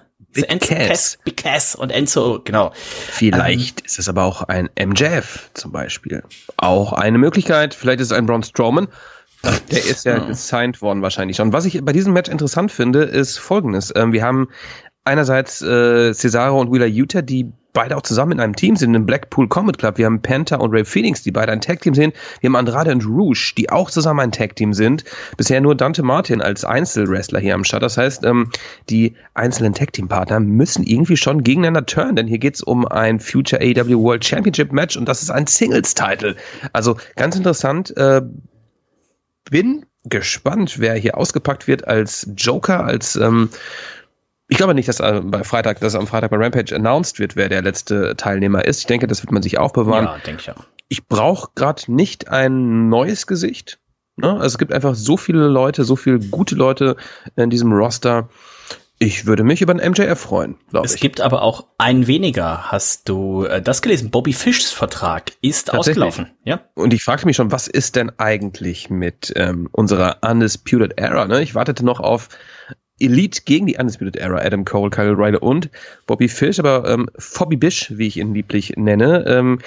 S3: Big Cass und Enzo, genau.
S4: Vielleicht ähm, ist es aber auch ein MJF zum Beispiel. Auch eine Möglichkeit. Vielleicht ist es ein Braun Strowman. Der ist ja gesigned worden wahrscheinlich schon. Was ich bei diesem Match interessant finde, ist folgendes. Ähm, wir haben einerseits äh, Cesaro und Wheeler Utah, die beide auch zusammen in einem Team sind, im Blackpool Comet Club. Wir haben Panther und Ray Phoenix, die beide ein Tag-Team sind. Wir haben Andrade und Rouge, die auch zusammen ein Tag-Team sind. Bisher nur Dante Martin als Einzelwrestler hier am Start. Das heißt, ähm, die einzelnen Tag-Team-Partner müssen irgendwie schon gegeneinander turnen, denn hier geht's um ein Future AEW World Championship Match und das ist ein Singles-Title. Also ganz interessant. Äh, bin gespannt, wer hier ausgepackt wird als Joker, als ähm, ich glaube nicht, dass äh, bei Freitag, dass am Freitag bei Rampage announced wird, wer der letzte Teilnehmer ist. Ich denke, das wird man sich aufbewahren. Ja, denke ich auch. Ich brauche gerade nicht ein neues Gesicht. Ne? Also es gibt einfach so viele Leute, so viele gute Leute in diesem Roster. Ich würde mich über einen MJF freuen,
S3: glaube ich. Es gibt aber auch ein weniger. Hast du äh, das gelesen? Bobby Fischs Vertrag ist ausgelaufen. Ja.
S4: Und ich fragte mich schon, was ist denn eigentlich mit ähm, unserer Undisputed Era? Ne? Ich wartete noch auf Elite gegen die Undisputed Era, Adam Cole, Kyle Ryder und Bobby Fish, aber ähm, Bobby Bish, wie ich ihn lieblich nenne, ähm,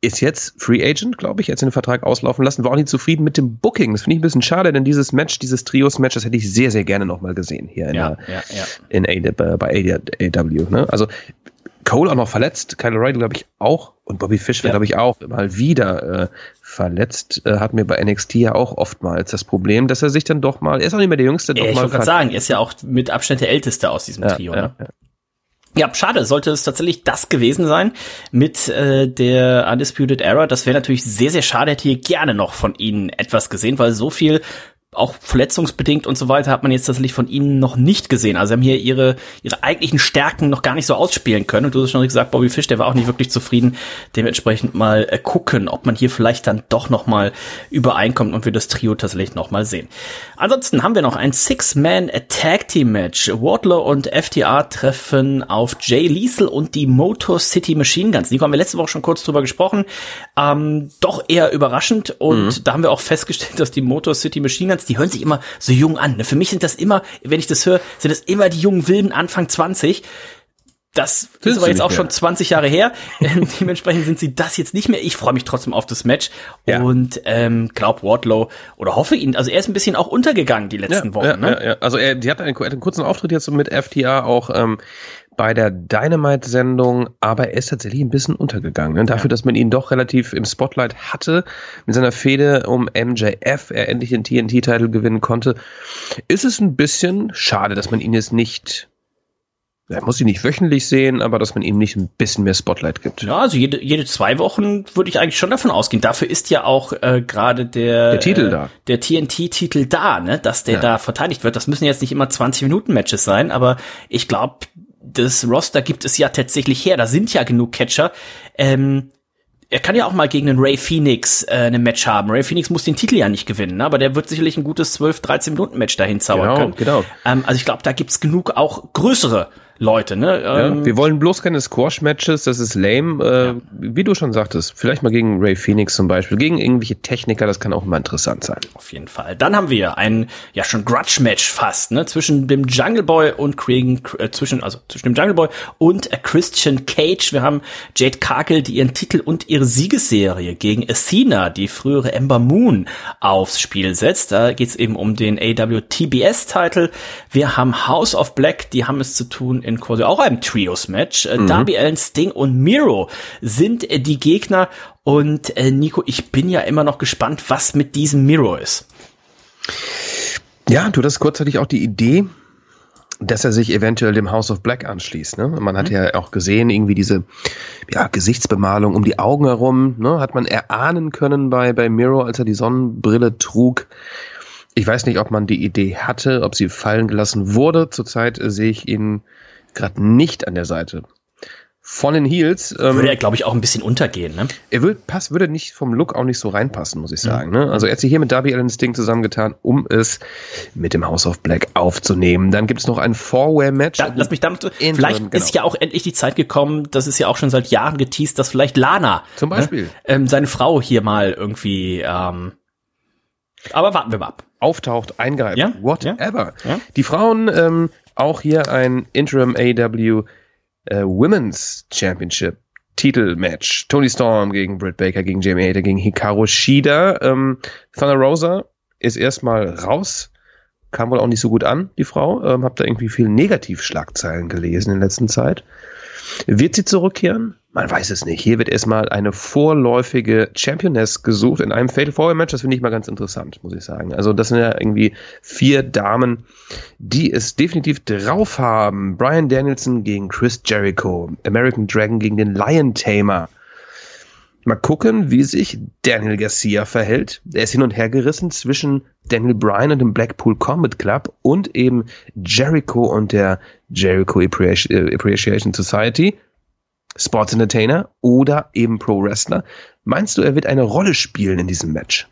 S4: ist jetzt Free Agent, glaube ich, jetzt den Vertrag auslaufen lassen, war auch nicht zufrieden mit dem Booking. Das finde ich ein bisschen schade, denn dieses Match, dieses Trios-Match, das hätte ich sehr, sehr gerne nochmal gesehen hier in, ja, der, ja, ja. in A, bei AW. Ne? Also Cole auch noch verletzt, Kyle Ryder, glaube ich, auch und Bobby Fish ja. glaube ich, auch mal wieder äh, verletzt. Äh, hat mir bei NXT ja auch oftmals das Problem, dass er sich dann doch mal, er ist auch nicht mehr der Jüngste,
S3: doch
S4: ja,
S3: ich mal. Ich wollte gerade sagen, er ist ja auch mit Abstand der Älteste aus diesem Trio. Ja, ne? ja. Ja, schade, sollte es tatsächlich das gewesen sein mit äh, der Undisputed Era. Das wäre natürlich sehr, sehr schade, hätte hier gerne noch von Ihnen etwas gesehen, weil so viel auch verletzungsbedingt und so weiter hat man jetzt tatsächlich von ihnen noch nicht gesehen. Also sie haben hier ihre, ihre eigentlichen Stärken noch gar nicht so ausspielen können. Und du hast schon gesagt, Bobby Fish, der war auch nicht wirklich zufrieden. Dementsprechend mal äh, gucken, ob man hier vielleicht dann doch noch mal übereinkommt und wir das Trio tatsächlich noch mal sehen. Ansonsten haben wir noch ein Six-Man Tag Team Match. Wardlow und FTA treffen auf Jay Liesel und die Motor City Machine Guns. Die haben wir letzte Woche schon kurz drüber gesprochen. Ähm, doch eher überraschend und mhm. da haben wir auch festgestellt, dass die Motor City Machine Guns die hören sich immer so jung an. Ne? Für mich sind das immer, wenn ich das höre, sind das immer die jungen Wilden Anfang 20. Das ist aber jetzt auch mehr. schon 20 Jahre her. Dementsprechend sind sie das jetzt nicht mehr. Ich freue mich trotzdem auf das Match ja. und ähm, glaub Wardlow oder hoffe ihn. Also er ist ein bisschen auch untergegangen die letzten
S4: ja,
S3: Wochen.
S4: Ja,
S3: ne?
S4: ja, Also er, die hat einen, einen kurzen Auftritt jetzt mit FTA auch ähm, bei der Dynamite-Sendung, aber er ist tatsächlich ein bisschen untergegangen. Ne? Dafür, dass man ihn doch relativ im Spotlight hatte, mit seiner Fehde um MJF, er endlich den TNT-Titel gewinnen konnte, ist es ein bisschen schade, dass man ihn jetzt nicht er muss ihn nicht wöchentlich sehen, aber dass man ihm nicht ein bisschen mehr Spotlight gibt.
S3: Ja, also jede, jede zwei Wochen würde ich eigentlich schon davon ausgehen. Dafür ist ja auch äh, gerade der,
S4: der Titel äh, da.
S3: Der TNT-Titel da, ne? Dass der ja. da verteidigt wird. Das müssen jetzt nicht immer 20-Minuten-Matches sein, aber ich glaube, das Roster gibt es ja tatsächlich her. Da sind ja genug Catcher. Ähm, er kann ja auch mal gegen einen Ray Phoenix äh, eine Match haben. Ray Phoenix muss den Titel ja nicht gewinnen, ne? aber der wird sicherlich ein gutes 12, 13 Minuten Match dahin zaubern
S4: genau,
S3: können.
S4: Genau.
S3: Ähm, also ich glaube, da gibt's genug auch größere Leute, ne?
S4: Ja, ähm, wir wollen bloß keine Squash-Matches, das ist lame. Äh, ja. Wie du schon sagtest, vielleicht mal gegen Ray Phoenix zum Beispiel, gegen irgendwelche Techniker, das kann auch mal interessant sein.
S3: Auf jeden Fall. Dann haben wir ein, ja schon Grudge-Match fast, ne? Zwischen dem Jungle Boy und Kriegen, äh, zwischen, also zwischen dem Jungle Boy und äh, Christian Cage. Wir haben Jade Cargill, die ihren Titel und ihre Siegesserie gegen Athena, die frühere Ember Moon, aufs Spiel setzt. Da geht's eben um den AWTBS-Titel. Wir haben House of Black, die haben es zu tun in quasi auch einem Trios-Match. Äh, mhm. Darby Allen, Sting und Miro sind äh, die Gegner. Und äh, Nico, ich bin ja immer noch gespannt, was mit diesem Miro ist.
S4: Ja, du hast kurzzeitig auch die Idee, dass er sich eventuell dem House of Black anschließt. Ne? Man hat mhm. ja auch gesehen, irgendwie diese ja, Gesichtsbemalung um die Augen herum, ne? hat man erahnen können bei, bei Miro, als er die Sonnenbrille trug. Ich weiß nicht, ob man die Idee hatte, ob sie fallen gelassen wurde. Zurzeit äh, sehe ich ihn gerade nicht an der Seite. Von den Heels.
S3: Ähm, würde er, glaube ich, auch ein bisschen untergehen, ne?
S4: Er würde, pass, würde nicht vom Look auch nicht so reinpassen, muss ich sagen. Mhm. Ne? Also er hat sich hier mit Darby Allen Sting zusammengetan, um es mit dem House of Black aufzunehmen. Dann gibt es noch ein Four-Way-Match.
S3: Lass mich damit, vielleicht genau. ist ja auch endlich die Zeit gekommen, das ist ja auch schon seit Jahren geteased, dass vielleicht Lana,
S4: zum ne, Beispiel, ne,
S3: ähm, seine Frau hier mal irgendwie, ähm, aber warten wir mal ab
S4: auftaucht, eingreift, ja? whatever. Ja? Ja? Die Frauen ähm, auch hier ein Interim AW äh, Women's Championship Titelmatch. Tony Storm gegen Britt Baker, gegen Jamie Hater, gegen Hikaru Shida. Ähm, Thunder Rosa ist erstmal raus. Kam wohl auch nicht so gut an, die Frau. Ähm, hab da irgendwie viel Negativschlagzeilen gelesen in letzter Zeit. Wird sie zurückkehren? Man weiß es nicht. Hier wird erstmal eine vorläufige Championess gesucht in einem Fatal Four Match. Das finde ich mal ganz interessant, muss ich sagen. Also das sind ja irgendwie vier Damen, die es definitiv drauf haben. Brian Danielson gegen Chris Jericho, American Dragon gegen den Lion Tamer. Mal gucken, wie sich Daniel Garcia verhält. Er ist hin und her gerissen zwischen Daniel Bryan und dem Blackpool Combat Club und eben Jericho und der Jericho Appreciation Society. Sports Entertainer oder eben Pro Wrestler. Meinst du, er wird eine Rolle spielen in diesem Match?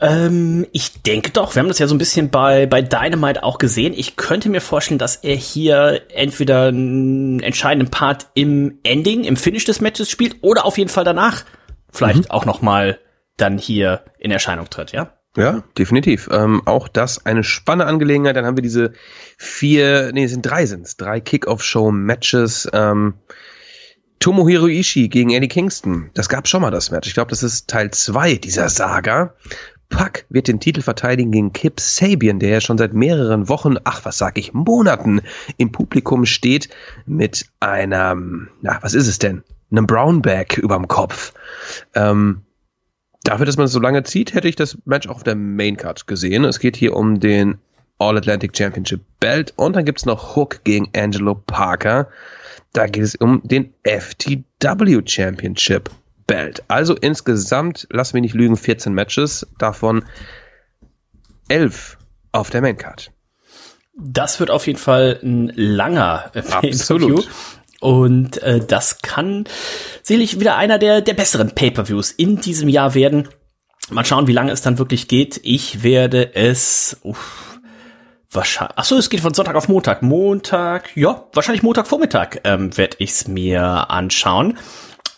S3: Ähm, ich denke doch. Wir haben das ja so ein bisschen bei, bei Dynamite auch gesehen. Ich könnte mir vorstellen, dass er hier entweder einen entscheidenden Part im Ending, im Finish des Matches spielt oder auf jeden Fall danach vielleicht mhm. auch noch mal dann hier in Erscheinung tritt, ja?
S4: Ja, definitiv. Ähm, auch das eine spannende Angelegenheit. Dann haben wir diese vier, nee, es sind drei sind's, drei Kick-Off-Show-Matches. Ähm, Tomohiro Ishii gegen Eddie Kingston. Das gab schon mal das Match. Ich glaube, das ist Teil zwei dieser Saga. Puck wird den Titel verteidigen gegen Kip Sabian, der ja schon seit mehreren Wochen, ach, was sag ich, Monaten im Publikum steht mit einem, na, was ist es denn? Einem Brownback überm Kopf. Ähm, Dafür, dass man es so lange zieht, hätte ich das Match auch auf der Maincard gesehen. Es geht hier um den All-Atlantic Championship Belt und dann gibt's noch Hook gegen Angelo Parker. Da geht es um den FTW Championship Belt. Also insgesamt, lass mich nicht lügen, 14 Matches, davon 11 auf der Maincard.
S3: Das wird auf jeden Fall ein langer
S4: Absolut.
S3: Und äh, das kann sicherlich wieder einer der, der besseren Pay-per-Views in diesem Jahr werden. Mal schauen, wie lange es dann wirklich geht. Ich werde es. Uff, wahrscheinlich. Achso, es geht von Sonntag auf Montag. Montag, ja, wahrscheinlich Montagvormittag ähm, werde ich es mir anschauen.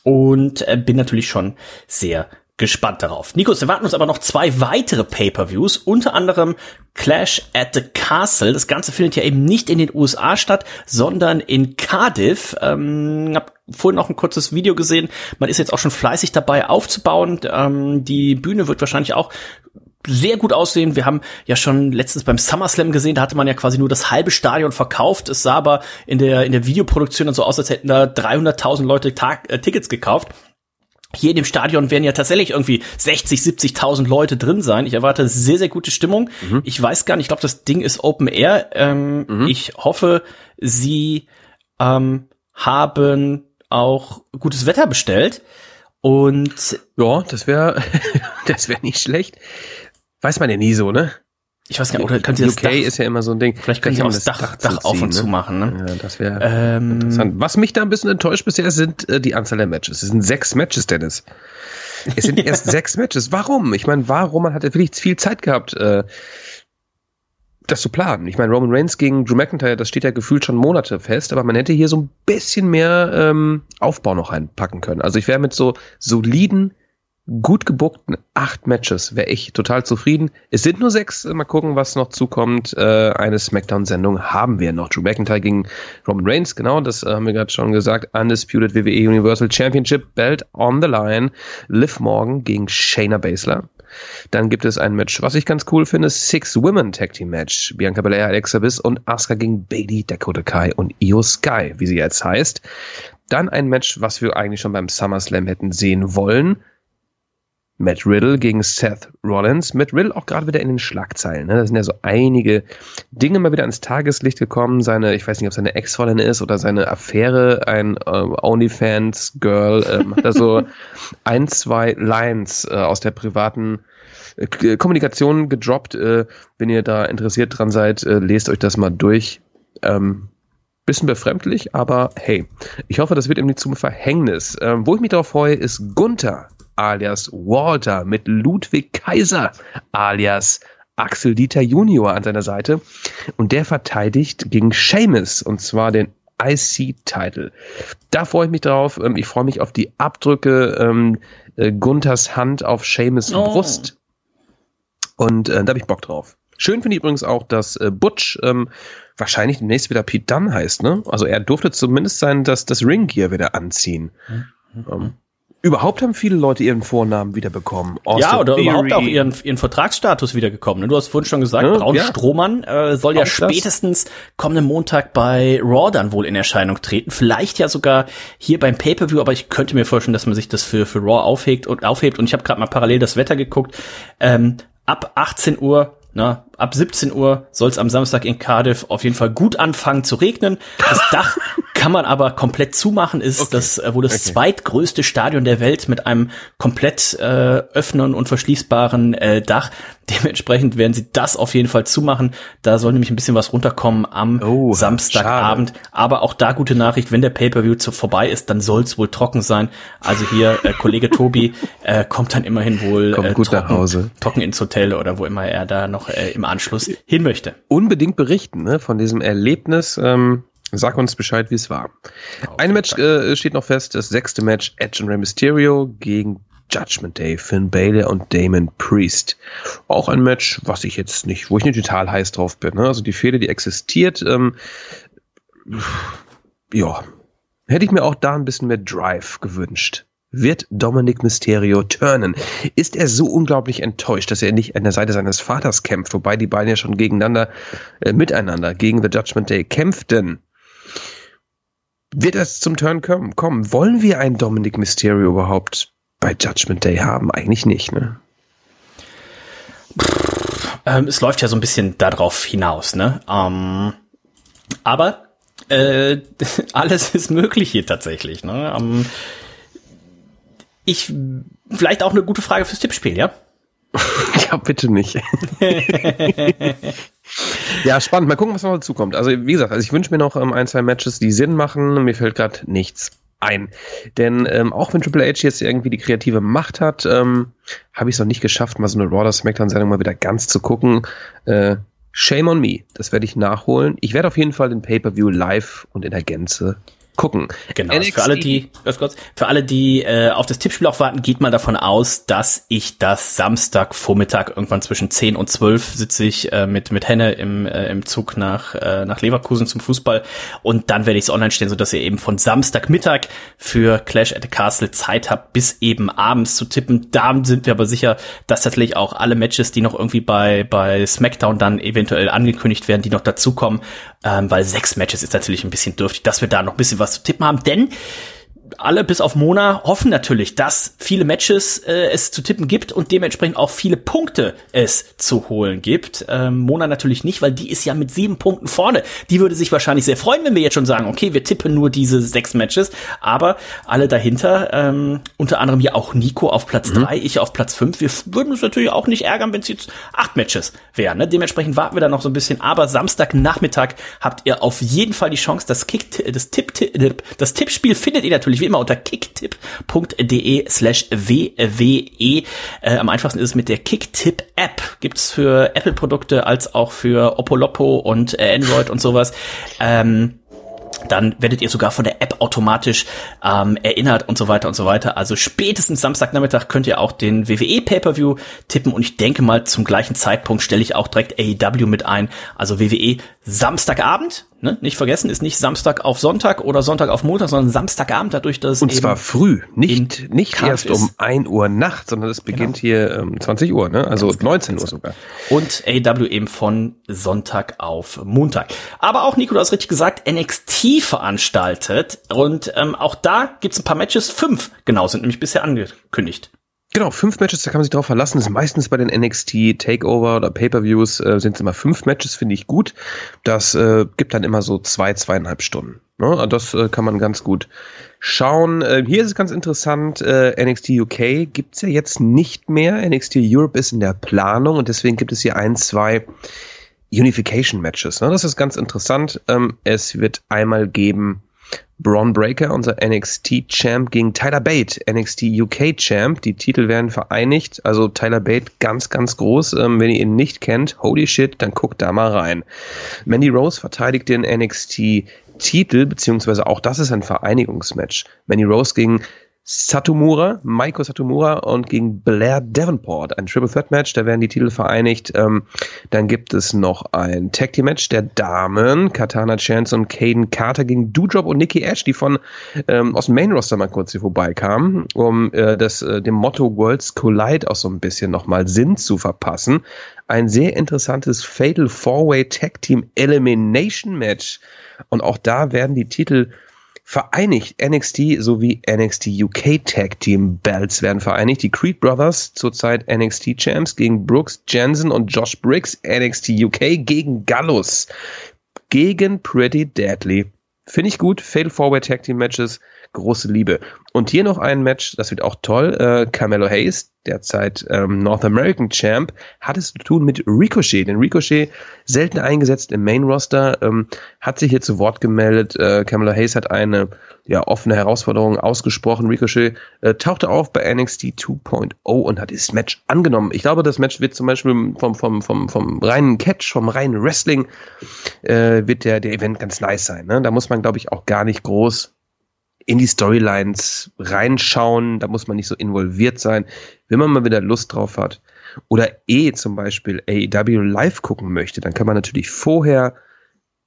S3: Und äh, bin natürlich schon sehr gespannt darauf. Nikos, wir warten uns aber noch zwei weitere Pay-per-Views, unter anderem Clash at the Castle. Das Ganze findet ja eben nicht in den USA statt, sondern in Cardiff. Ähm, hab vorhin noch ein kurzes Video gesehen. Man ist jetzt auch schon fleißig dabei aufzubauen. Ähm, die Bühne wird wahrscheinlich auch sehr gut aussehen. Wir haben ja schon letztens beim SummerSlam gesehen, da hatte man ja quasi nur das halbe Stadion verkauft. Es sah aber in der, in der Videoproduktion dann so aus, als hätten da 300.000 Leute Tag, äh, Tickets gekauft hier in dem Stadion werden ja tatsächlich irgendwie 60, 70.000 Leute drin sein. Ich erwarte sehr, sehr gute Stimmung. Mhm. Ich weiß gar nicht, ich glaube, das Ding ist Open Air. Ähm, mhm. Ich hoffe, sie ähm, haben auch gutes Wetter bestellt. Und
S4: ja, das wäre das wäre nicht schlecht. Weiß man ja nie so, ne?
S3: Ich weiß gar nicht, oder könnt ihr
S4: das UK Dach, ist ja immer so ein Ding.
S3: Vielleicht könnt ihr auch das Dach, Dach, Dach auf und ne? zu machen. Ne?
S4: Ja, das wäre ähm, interessant. Was mich da ein bisschen enttäuscht bisher sind äh, die Anzahl der Matches. Es sind sechs Matches, Dennis. Es sind erst sechs Matches. Warum? Ich meine, warum? Man hat ja wirklich viel Zeit gehabt, äh, das zu planen. Ich meine, Roman Reigns gegen Drew McIntyre, das steht ja gefühlt schon Monate fest, aber man hätte hier so ein bisschen mehr ähm, Aufbau noch reinpacken können. Also ich wäre mit so soliden gut gebuckten acht Matches wäre ich total zufrieden. Es sind nur sechs. Mal gucken, was noch zukommt. Äh, eine Smackdown-Sendung haben wir noch. Drew McIntyre gegen Roman Reigns, genau, das haben wir gerade schon gesagt. Undisputed WWE Universal Championship Belt on the line. Liv Morgan gegen Shayna Baszler. Dann gibt es ein Match, was ich ganz cool finde, Six Women Tag Team Match. Bianca Belair, Alexa Bliss und Asuka gegen Bailey, Dakota Kai und Io Sky, wie sie jetzt heißt. Dann ein Match, was wir eigentlich schon beim SummerSlam hätten sehen wollen. Matt Riddle gegen Seth Rollins. Matt Riddle auch gerade wieder in den Schlagzeilen. Ne? Da sind ja so einige Dinge mal wieder ans Tageslicht gekommen. Seine, ich weiß nicht, ob seine Ex-Freundin ist oder seine Affäre, ein äh, OnlyFans-Girl, ähm, hat da so ein, zwei Lines äh, aus der privaten äh, Kommunikation gedroppt. Äh, wenn ihr da interessiert dran seid, äh, lest euch das mal durch. Ähm, bisschen befremdlich, aber hey, ich hoffe, das wird ihm nicht zum Verhängnis. Ähm, wo ich mich darauf freue, ist Gunther alias Walter mit Ludwig Kaiser alias Axel Dieter Junior an seiner Seite und der verteidigt gegen Seamus und zwar den IC-Title. Da freue ich mich drauf. Ähm, ich freue mich auf die Abdrücke ähm, äh, Gunthers Hand auf Seamus oh. Brust und äh, da habe ich Bock drauf. Schön finde ich übrigens auch, dass äh, Butch ähm, wahrscheinlich demnächst wieder Pete Dunn heißt, ne? Also er durfte zumindest sein, dass das Ring Gear wieder anziehen. Mhm. Ähm, überhaupt haben viele Leute ihren Vornamen wieder bekommen.
S3: Austin ja, oder Theory. überhaupt auch ihren, ihren Vertragsstatus wiedergekommen. Ne? Du hast vorhin schon gesagt, ja, Braun ja. Strohmann äh, soll auch ja spätestens das. kommenden Montag bei Raw dann wohl in Erscheinung treten. Vielleicht ja sogar hier beim Pay-Per-View, aber ich könnte mir vorstellen, dass man sich das für, für Raw aufhegt und aufhebt. Und ich habe gerade mal parallel das Wetter geguckt. Ähm, ab 18 Uhr na, ab 17 Uhr soll es am Samstag in Cardiff auf jeden Fall gut anfangen zu regnen. Das Dach kann man aber komplett zumachen, ist okay. das äh, wohl das okay. zweitgrößte Stadion der Welt mit einem komplett äh, öffnen und verschließbaren äh, Dach. Dementsprechend werden sie das auf jeden Fall zumachen. Da soll nämlich ein bisschen was runterkommen am oh, Samstagabend. Schade. Aber auch da gute Nachricht, wenn der Pay-per-View vorbei ist, dann soll es wohl trocken sein. Also hier äh, Kollege Tobi äh, kommt dann immerhin wohl
S4: äh, trocken,
S3: trocken ins Hotel oder wo immer er da noch äh, im Anschluss hin möchte.
S4: Unbedingt berichten ne, von diesem Erlebnis. Ähm Sag uns Bescheid, wie es war. Auf Ein Match äh, steht noch fest, das sechste Match Edge und Rey Mysterio gegen Judgment Day, Finn Balor und Damon Priest. Auch ein Match, was ich jetzt nicht, wo ich nicht total heiß drauf bin. Ne? Also die Fehde, die existiert, ähm, ja, hätte ich mir auch da ein bisschen mehr Drive gewünscht. Wird Dominic Mysterio turnen? Ist er so unglaublich enttäuscht, dass er nicht an der Seite seines Vaters kämpft, wobei die beiden ja schon gegeneinander, äh, miteinander gegen The Judgment Day kämpften? Wird es zum Turn kommen? Wollen wir einen Dominic Mysterio überhaupt bei Judgment Day haben? Eigentlich nicht, ne?
S3: Ähm, es läuft ja so ein bisschen darauf hinaus, ne? Ähm, aber äh, alles ist möglich hier tatsächlich, ne? Ähm, ich vielleicht auch eine gute Frage fürs Tippspiel, ja?
S4: ja, bitte nicht. ja, spannend. Mal gucken, was noch dazu kommt. Also, wie gesagt, also ich wünsche mir noch ähm, ein, zwei Matches, die Sinn machen. Mir fällt gerade nichts ein. Denn ähm, auch wenn Triple H jetzt irgendwie die kreative Macht hat, ähm, habe ich es noch nicht geschafft, mal so eine Raw oder Smackdown-Sendung mal wieder ganz zu gucken. Äh, shame on me. Das werde ich nachholen. Ich werde auf jeden Fall den Pay-Per-View live und in der Gänze gucken.
S3: Genau. NXT. Für alle, die, kurz, für alle, die äh, auf das Tippspiel auch warten, geht mal davon aus, dass ich das Samstagvormittag irgendwann zwischen 10 und 12 sitze ich äh, mit mit Henne im äh, im Zug nach äh, nach Leverkusen zum Fußball und dann werde ich es online stellen, so dass ihr eben von Samstagmittag für Clash at the Castle Zeit habt, bis eben abends zu tippen. Da sind wir aber sicher, dass tatsächlich auch alle Matches, die noch irgendwie bei bei SmackDown dann eventuell angekündigt werden, die noch dazukommen, ähm, weil sechs Matches ist natürlich ein bisschen dürftig, dass wir da noch ein bisschen was zu tippen haben, denn alle bis auf Mona hoffen natürlich, dass viele Matches äh, es zu tippen gibt und dementsprechend auch viele Punkte es zu holen gibt. Ähm, Mona natürlich nicht, weil die ist ja mit sieben Punkten vorne. Die würde sich wahrscheinlich sehr freuen, wenn wir jetzt schon sagen, okay, wir tippen nur diese sechs Matches, aber alle dahinter, ähm, unter anderem ja auch Nico auf Platz mhm. drei, ich auf Platz fünf. Wir würden uns natürlich auch nicht ärgern, wenn es jetzt acht Matches wären. Ne? Dementsprechend warten wir da noch so ein bisschen, aber Samstagnachmittag habt ihr auf jeden Fall die Chance, das Kick, das Tipp, das Tippspiel findet ihr natürlich wie immer unter kicktipp.de slash wwe. Äh, am einfachsten ist es mit der Kicktipp-App. Gibt's für Apple-Produkte als auch für Oppo und äh, Android und sowas. Ähm, dann werdet ihr sogar von der App automatisch ähm, erinnert und so weiter und so weiter. Also spätestens Samstagnachmittag könnt ihr auch den WWE Pay-per-View tippen und ich denke mal zum gleichen Zeitpunkt stelle ich auch direkt AEW mit ein. Also WWE Samstagabend, ne? nicht vergessen, ist nicht Samstag auf Sonntag oder Sonntag auf Montag, sondern Samstagabend, dadurch, dass
S4: Und zwar früh, nicht, nicht erst ist. um 1 Uhr Nacht, sondern es beginnt genau. hier um ähm, 20 Uhr, ne? also Ganz 19 Uhr sogar.
S3: Und AW eben von Sonntag auf Montag. Aber auch, Nico, du hast richtig gesagt, NXT veranstaltet und ähm, auch da gibt's ein paar Matches, fünf genau, sind nämlich bisher angekündigt.
S4: Genau, fünf Matches, da kann man sich drauf verlassen. Das ist meistens bei den NXT Takeover oder Pay-per-Views äh, sind es immer fünf Matches, finde ich gut. Das äh, gibt dann immer so zwei, zweieinhalb Stunden. Ne? Das äh, kann man ganz gut schauen. Äh, hier ist es ganz interessant, äh, NXT UK gibt's ja jetzt nicht mehr. NXT Europe ist in der Planung und deswegen gibt es hier ein, zwei Unification Matches. Ne? Das ist ganz interessant. Ähm, es wird einmal geben Braun Breaker, unser NXT Champ, gegen Tyler Bate, NXT UK Champ. Die Titel werden vereinigt. Also Tyler Bate ganz, ganz groß. Ähm, wenn ihr ihn nicht kennt, holy shit, dann guckt da mal rein. Mandy Rose verteidigt den NXT Titel, beziehungsweise auch das ist ein Vereinigungsmatch. Mandy Rose gegen Satomura, Maiko Satomura und gegen Blair Davenport. Ein Triple Threat Match, da werden die Titel vereinigt. Ähm, dann gibt es noch ein Tag Team Match der Damen. Katana Chance und Caden Carter gegen Doudrop und Nikki Ash, die von ähm, aus dem Main Roster mal kurz hier vorbeikamen, um äh, das äh, dem Motto Worlds Collide auch so ein bisschen nochmal Sinn zu verpassen. Ein sehr interessantes Fatal Four-Way Tag Team Elimination Match. Und auch da werden die Titel vereinigt. NXT sowie NXT UK Tag Team Belts werden vereinigt. Die Creed Brothers, zurzeit NXT Champs, gegen Brooks Jensen und Josh Briggs, NXT UK gegen Gallus, gegen Pretty Deadly. Finde ich gut. Fatal Forward Tag Team Matches große Liebe. Und hier noch ein Match, das wird auch toll. Äh, Carmelo Hayes, derzeit ähm, North American Champ, hat es zu tun mit Ricochet. Denn Ricochet, selten eingesetzt im Main Roster, ähm, hat sich hier zu Wort gemeldet. Äh, Carmelo Hayes hat eine ja, offene Herausforderung ausgesprochen. Ricochet äh, tauchte auf bei NXT 2.0 und hat dieses Match angenommen. Ich glaube, das Match wird zum Beispiel vom, vom, vom, vom reinen Catch, vom reinen Wrestling, äh, wird der, der Event ganz nice sein. Ne? Da muss man, glaube ich, auch gar nicht groß in die Storylines reinschauen, da muss man nicht so involviert sein. Wenn man mal wieder Lust drauf hat oder eh zum Beispiel AEW live gucken möchte, dann kann man natürlich vorher,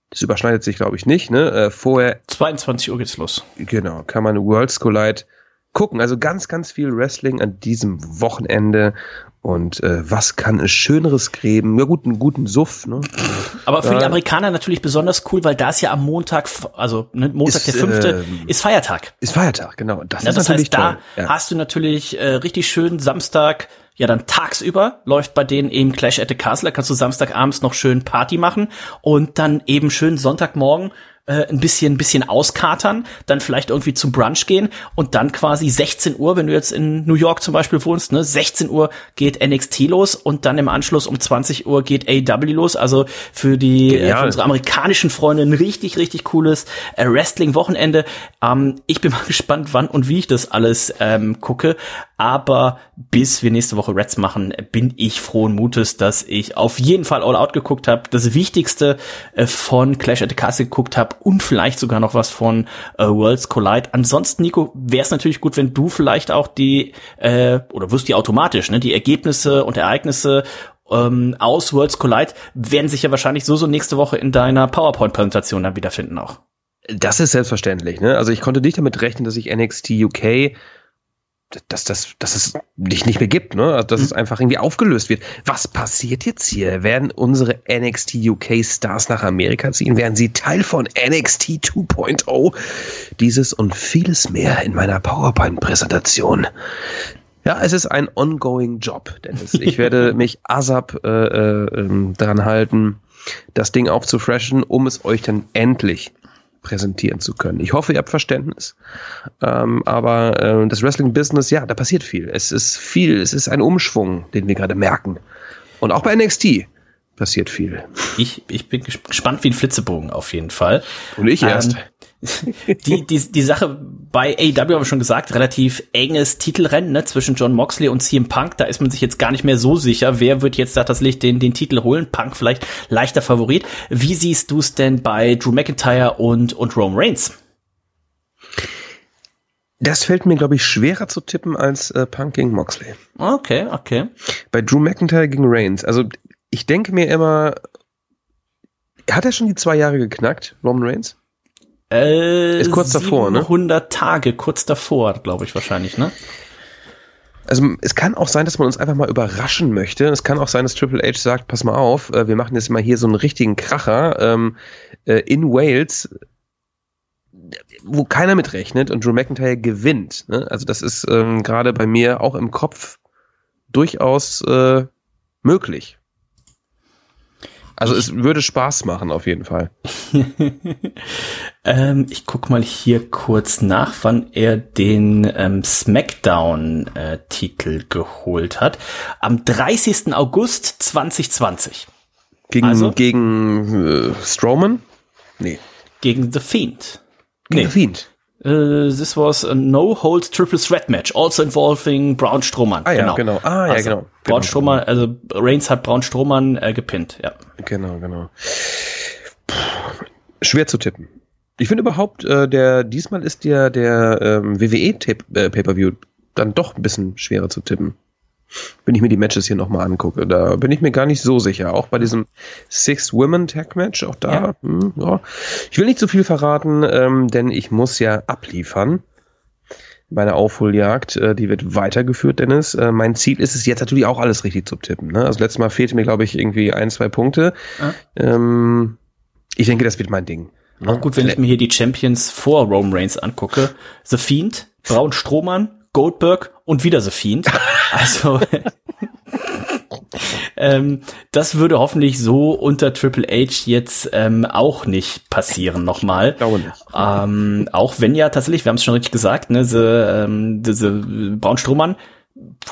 S4: das überschneidet sich glaube ich nicht, ne, äh, vorher
S3: 22 Uhr geht's los.
S4: Genau, kann man Worlds Collide gucken. Also ganz, ganz viel Wrestling an diesem Wochenende und äh, was kann es Schöneres geben? Ja gut, einen guten Suff. Ne?
S3: Aber für die Amerikaner natürlich besonders cool, weil da ist ja am Montag, also ne, Montag ist, der fünfte, äh, ist Feiertag.
S4: Ist Feiertag, genau.
S3: Das, ja, ist das heißt, toll. da ja. hast du natürlich äh, richtig schön Samstag, ja dann tagsüber läuft bei denen eben Clash at the Castle, da kannst du Samstagabends noch schön Party machen und dann eben schön Sonntagmorgen äh, ein bisschen, ein bisschen auskatern, dann vielleicht irgendwie zum Brunch gehen und dann quasi 16 Uhr, wenn du jetzt in New York zum Beispiel wohnst, ne, 16 Uhr geht NXT los und dann im Anschluss um 20 Uhr geht AW los. Also für die äh, für unsere amerikanischen Freunde ein richtig, richtig cooles äh, Wrestling-Wochenende. Ähm, ich bin mal gespannt, wann und wie ich das alles ähm, gucke. Aber bis wir nächste Woche Reds machen, bin ich frohen Mutes, dass ich auf jeden Fall All Out geguckt habe. Das Wichtigste äh, von Clash at the Castle geguckt habe und vielleicht sogar noch was von äh, Worlds Collide. Ansonsten, Nico, wäre es natürlich gut, wenn du vielleicht auch die, äh, oder wirst die automatisch, ne, die Ergebnisse und Ereignisse ähm, aus Worlds Collide werden sich ja wahrscheinlich so so nächste Woche in deiner PowerPoint-Präsentation dann wiederfinden auch.
S4: Das ist selbstverständlich. Ne? Also ich konnte nicht damit rechnen, dass ich NXT UK dass das, dass es nicht, nicht mehr gibt, ne? Also, dass mhm. es einfach irgendwie aufgelöst wird. Was passiert jetzt hier? Werden unsere NXT UK Stars nach Amerika ziehen? Werden sie Teil von NXT 2.0? Dieses und vieles mehr in meiner PowerPoint-Präsentation. Ja, es ist ein ongoing Job, Dennis. Ich werde mich ASAP äh, äh, ähm, daran halten, das Ding aufzufreshen, um es euch dann endlich präsentieren zu können. Ich hoffe, ihr habt Verständnis. Ähm, aber äh, das Wrestling-Business, ja, da passiert viel. Es ist viel, es ist ein Umschwung, den wir gerade merken. Und auch bei NXT passiert viel.
S3: Ich, ich bin gespannt wie ein Flitzebogen auf jeden Fall.
S4: Und ich erst. Ähm,
S3: die, die, die Sache bei AEW haben wir schon gesagt, relativ enges Titelrennen ne, zwischen John Moxley und CM Punk. Da ist man sich jetzt gar nicht mehr so sicher, wer wird jetzt da tatsächlich den, den Titel holen. Punk vielleicht leichter Favorit. Wie siehst du es denn bei Drew McIntyre und, und Rome Reigns?
S4: Das fällt mir, glaube ich, schwerer zu tippen als äh, Punk gegen Moxley.
S3: Okay, okay.
S4: Bei Drew McIntyre gegen Reigns. Also ich denke mir immer, hat er schon die zwei Jahre geknackt, Roman Reigns?
S3: Äh, ist kurz davor, ne? 100 Tage, kurz davor, glaube ich wahrscheinlich, ne?
S4: Also es kann auch sein, dass man uns einfach mal überraschen möchte. Es kann auch sein, dass Triple H sagt, pass mal auf, äh, wir machen jetzt mal hier so einen richtigen Kracher ähm, äh, in Wales, wo keiner mitrechnet und Drew McIntyre gewinnt. Ne? Also das ist ähm, gerade bei mir auch im Kopf durchaus äh, möglich. Also es würde Spaß machen, auf jeden Fall.
S3: ähm, ich guck mal hier kurz nach, wann er den ähm, SmackDown-Titel äh, geholt hat. Am 30. August 2020.
S4: Gegen, also, gegen äh, Strowman?
S3: Nee. Gegen The Fiend.
S4: Gegen nee. The Fiend.
S3: Uh, this was a no-hold triple threat match, also involving Braun Strowman.
S4: Ah ja, genau. genau. Ah ja,
S3: also,
S4: genau.
S3: Braun genau. Strowman, also Reigns hat Braun Strowman äh, gepinnt, ja.
S4: Genau, genau. Puh, schwer zu tippen. Ich finde überhaupt, äh, der diesmal ist der, der ähm, WWE-Pay-Per-View äh, dann doch ein bisschen schwerer zu tippen. Wenn ich mir die Matches hier nochmal angucke, da bin ich mir gar nicht so sicher. Auch bei diesem Six Women Tag Match, auch da, ja. Hm, ja. Ich will nicht zu viel verraten, ähm, denn ich muss ja abliefern. Meine Aufholjagd, äh, die wird weitergeführt, Dennis. Äh, mein Ziel ist es jetzt natürlich auch alles richtig zu tippen. Ne? Also letztes Mal fehlte mir, glaube ich, irgendwie ein, zwei Punkte. Ja. Ähm, ich denke, das wird mein Ding.
S3: Ne? Auch gut, wenn ich mir hier die Champions vor Roman Reigns angucke. The Fiend, Braun Strohmann, Goldberg und wieder The Fiend. Also ähm, das würde hoffentlich so unter Triple H jetzt ähm, auch nicht passieren nochmal. Ähm, auch wenn ja tatsächlich, wir haben es schon richtig gesagt, ne, diese, ähm, diese Braun Strohmann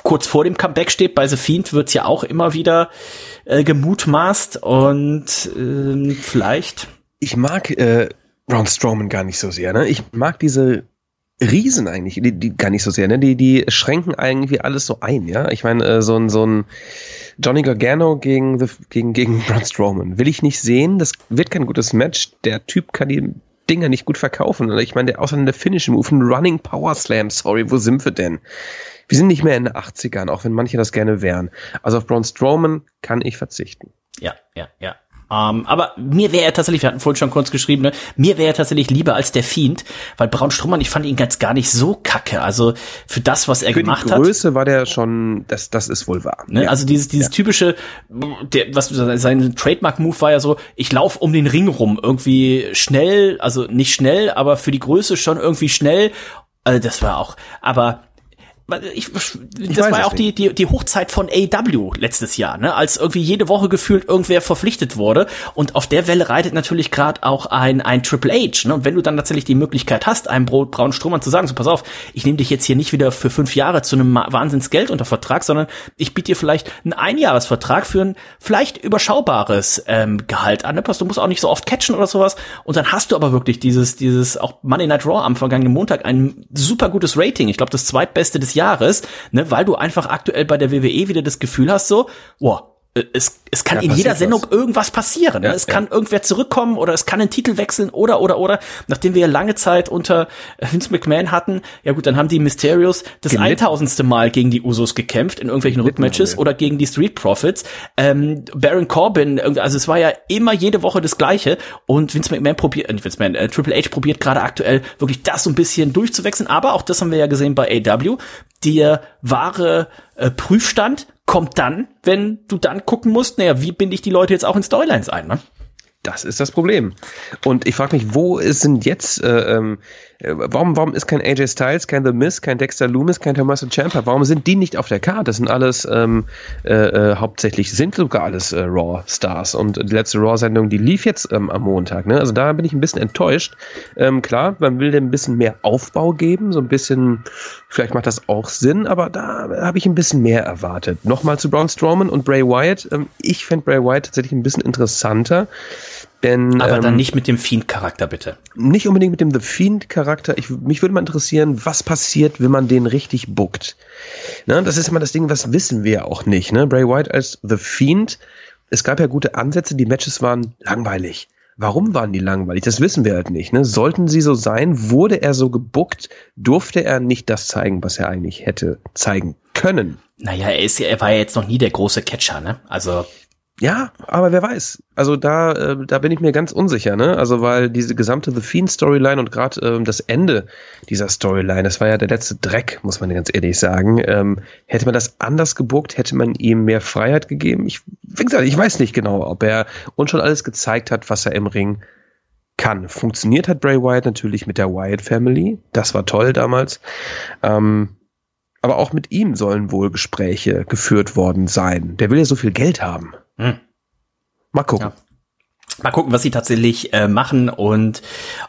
S3: kurz vor dem Comeback steht. Bei The Fiend wird's ja auch immer wieder äh, gemutmaßt und äh, vielleicht.
S4: Ich mag äh, Braun Strowman gar nicht so sehr. Ne? Ich mag diese Riesen eigentlich, die, die gar nicht so sehr, ne? Die, die schränken irgendwie alles so ein, ja. Ich meine, äh, so ein, so ein Johnny Gargano gegen, the, gegen, gegen Braun Strowman will ich nicht sehen. Das wird kein gutes Match. Der Typ kann die Dinger nicht gut verkaufen. Ich meine, der außer der Finish Move, ein Running Power Slam, sorry, wo sind wir denn? Wir sind nicht mehr in den 80ern, auch wenn manche das gerne wären. Also auf Braun Strowman kann ich verzichten.
S3: Ja, ja, ja. Ähm, aber mir wäre er tatsächlich, wir hatten vorhin schon kurz geschrieben, ne, mir wäre er tatsächlich lieber als der Fiend, weil Braun Strummann, ich fand ihn ganz gar nicht so kacke. Also für das, was er für gemacht hat.
S4: Für die Größe war der schon, das, das ist wohl wahr.
S3: Ne, ja. Also dieses, dieses ja. typische, der, was sein Trademark-Move war ja so, ich laufe um den Ring rum, irgendwie schnell, also nicht schnell, aber für die Größe schon irgendwie schnell. Also das war auch, aber ich, das war ja auch die, die, die Hochzeit von AW letztes Jahr, ne? als irgendwie jede Woche gefühlt irgendwer verpflichtet wurde. Und auf der Welle reitet natürlich gerade auch ein, ein Triple H. Ne? Und wenn du dann tatsächlich die Möglichkeit hast, einem Brot, braunen Strohmann zu sagen, so pass auf, ich nehme dich jetzt hier nicht wieder für fünf Jahre zu einem Wahnsinnsgeld unter Vertrag, sondern ich biete dir vielleicht einen Einjahresvertrag für ein vielleicht überschaubares ähm, Gehalt an. Ne? Du musst auch nicht so oft catchen oder sowas. Und dann hast du aber wirklich dieses, dieses auch Monday Night Raw am vergangenen Montag ein super gutes Rating. Ich glaube, das zweitbeste des Jahres, ne, weil du einfach aktuell bei der WWE wieder das Gefühl hast, so, boah, es, es kann ja, in jeder Sendung was. irgendwas passieren. Ne? Ja, es kann ja. irgendwer zurückkommen oder es kann einen Titel wechseln oder oder oder. Nachdem wir lange Zeit unter Vince McMahon hatten, ja gut, dann haben die Mysterios das. 1000. Mal gegen die Usos gekämpft in irgendwelchen Rückmatches oder gegen die Street Profits. Ähm, Baron Corbin, also es war ja immer jede Woche das Gleiche und Vince McMahon probiert, äh, Vince McMahon, äh, Triple H probiert gerade aktuell wirklich das so ein bisschen durchzuwechseln. Aber auch das haben wir ja gesehen bei AW. Der wahre äh, Prüfstand kommt dann, wenn du dann gucken musst, naja, wie binde ich die Leute jetzt auch in Storylines ein, ne?
S4: Das ist das Problem. Und ich frage mich, wo sind jetzt, äh, ähm, äh, warum, warum ist kein AJ Styles, kein The Miz, kein Dexter Loomis, kein Tommaso Ciampa? Warum sind die nicht auf der Karte? Das sind alles ähm, äh, äh, hauptsächlich, sind sogar alles äh, Raw-Stars. Und die letzte Raw-Sendung, die lief jetzt ähm, am Montag. Ne? Also da bin ich ein bisschen enttäuscht. Ähm, klar, man will dem ein bisschen mehr Aufbau geben, so ein bisschen, vielleicht macht das auch Sinn, aber da habe ich ein bisschen mehr erwartet. Nochmal zu Braun Strowman und Bray Wyatt. Ähm, ich fände Bray Wyatt tatsächlich ein bisschen interessanter. Denn,
S3: Aber ähm, dann nicht mit dem Fiend-Charakter, bitte.
S4: Nicht unbedingt mit dem The Fiend-Charakter. mich würde mal interessieren, was passiert, wenn man den richtig bookt. Ne, das ist immer das Ding, was wissen wir auch nicht. Ne? Bray White als The Fiend, es gab ja gute Ansätze, die Matches waren langweilig. Warum waren die langweilig? Das wissen wir halt nicht. Ne? Sollten sie so sein, wurde er so gebuckt, durfte er nicht das zeigen, was er eigentlich hätte zeigen können.
S3: Naja, er, ist, er war ja jetzt noch nie der große Catcher, ne? Also
S4: ja, aber wer weiß. Also da, äh, da bin ich mir ganz unsicher, ne? Also weil diese gesamte The Fiend Storyline und gerade ähm, das Ende dieser Storyline, das war ja der letzte Dreck, muss man ganz ehrlich sagen. Ähm, hätte man das anders gebuckt, hätte man ihm mehr Freiheit gegeben. Ich, wie gesagt, ich weiß nicht genau, ob er uns schon alles gezeigt hat, was er im Ring kann. Funktioniert hat Bray Wyatt natürlich mit der Wyatt Family. Das war toll damals. Ähm, aber auch mit ihm sollen wohl Gespräche geführt worden sein. Der will ja so viel Geld haben. Hm. Mal gucken. Ja.
S3: Mal gucken, was sie tatsächlich äh, machen und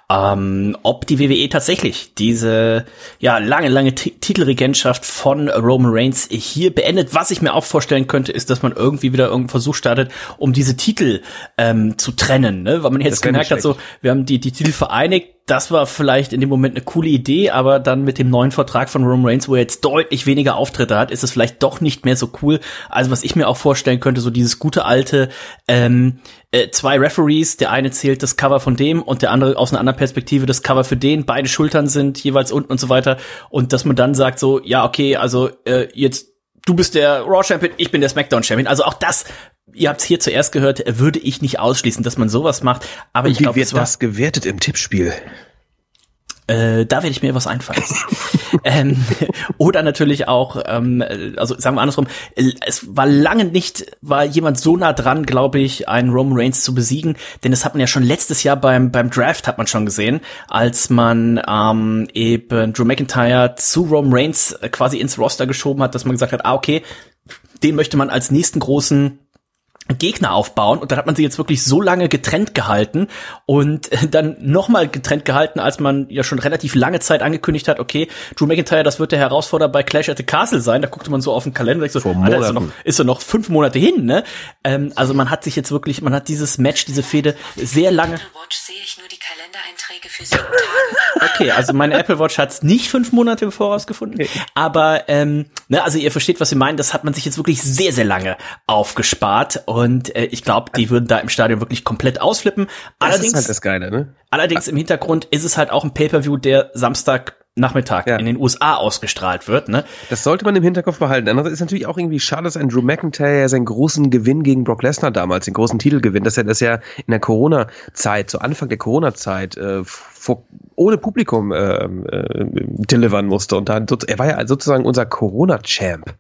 S3: ähm, ob die WWE tatsächlich diese ja lange, lange T Titelregentschaft von Roman Reigns hier beendet. Was ich mir auch vorstellen könnte, ist, dass man irgendwie wieder irgendeinen Versuch startet, um diese Titel ähm, zu trennen, ne? weil man jetzt gemerkt hat, so wir haben die die Titel vereinigt, das war vielleicht in dem Moment eine coole Idee, aber dann mit dem neuen Vertrag von Roman Reigns, wo er jetzt deutlich weniger Auftritte hat, ist es vielleicht doch nicht mehr so cool. Also was ich mir auch vorstellen könnte, so dieses gute alte ähm, äh, zwei Referees, der eine zählt das Cover von dem und der andere aus einer anderen Perspektive das Cover für den, beide Schultern sind jeweils unten und so weiter und dass man dann sagt so, ja okay, also äh, jetzt du bist der Raw Champion, ich bin der SmackDown Champion. Also auch das ihr habt es hier zuerst gehört, würde ich nicht ausschließen, dass man sowas macht. Aber
S4: Und
S3: ich
S4: wie
S3: glaube,
S4: wird das gewertet im Tippspiel?
S3: Äh, da werde ich mir was einfallen. ähm, oder natürlich auch, ähm, also sagen wir andersrum, es war lange nicht, war jemand so nah dran, glaube ich, einen Roman Reigns zu besiegen, denn das hat man ja schon letztes Jahr beim, beim Draft hat man schon gesehen, als man ähm, eben Drew McIntyre zu Roman Reigns quasi ins Roster geschoben hat, dass man gesagt hat, ah, okay, den möchte man als nächsten großen Gegner aufbauen und dann hat man sie jetzt wirklich so lange getrennt gehalten und dann nochmal getrennt gehalten, als man ja schon relativ lange Zeit angekündigt hat, okay, Drew McIntyre, das wird der Herausforderer bei Clash at the Castle sein. Da guckte man so auf den Kalender und so, Alter, ist ja
S4: Monaten.
S3: noch, ist ja noch fünf Monate hin, ne? Ähm, also man hat sich jetzt wirklich, man hat dieses Match, diese Fehde sehr lange
S5: Kalendereinträge für sieben Tage.
S3: Okay, also meine Apple Watch hat's nicht fünf Monate im Voraus gefunden. Aber ähm, ne, also ihr versteht, was wir meinen. Das hat man sich jetzt wirklich sehr, sehr lange aufgespart. Und äh, ich glaube, die würden da im Stadion wirklich komplett ausflippen.
S4: Das
S3: Allerdings,
S4: ist halt das Geile, ne?
S3: allerdings im Hintergrund ist es halt auch ein Pay-Per-View, der Samstagnachmittag
S4: Ja.
S3: in den USA ausgestrahlt wird. Ne?
S4: Das sollte man im Hinterkopf behalten. Andererseits ist natürlich auch irgendwie schade, dass ein Drew McIntyre seinen großen Gewinn gegen Brock Lesnar damals, den großen Titelgewinn, dass er das ja in der Corona-Zeit, zu Anfang der Corona-Zeit, äh, vor, ohne Publikum äh, äh, delivern musste. Und dann, er war ja sozusagen unser Corona-Champ,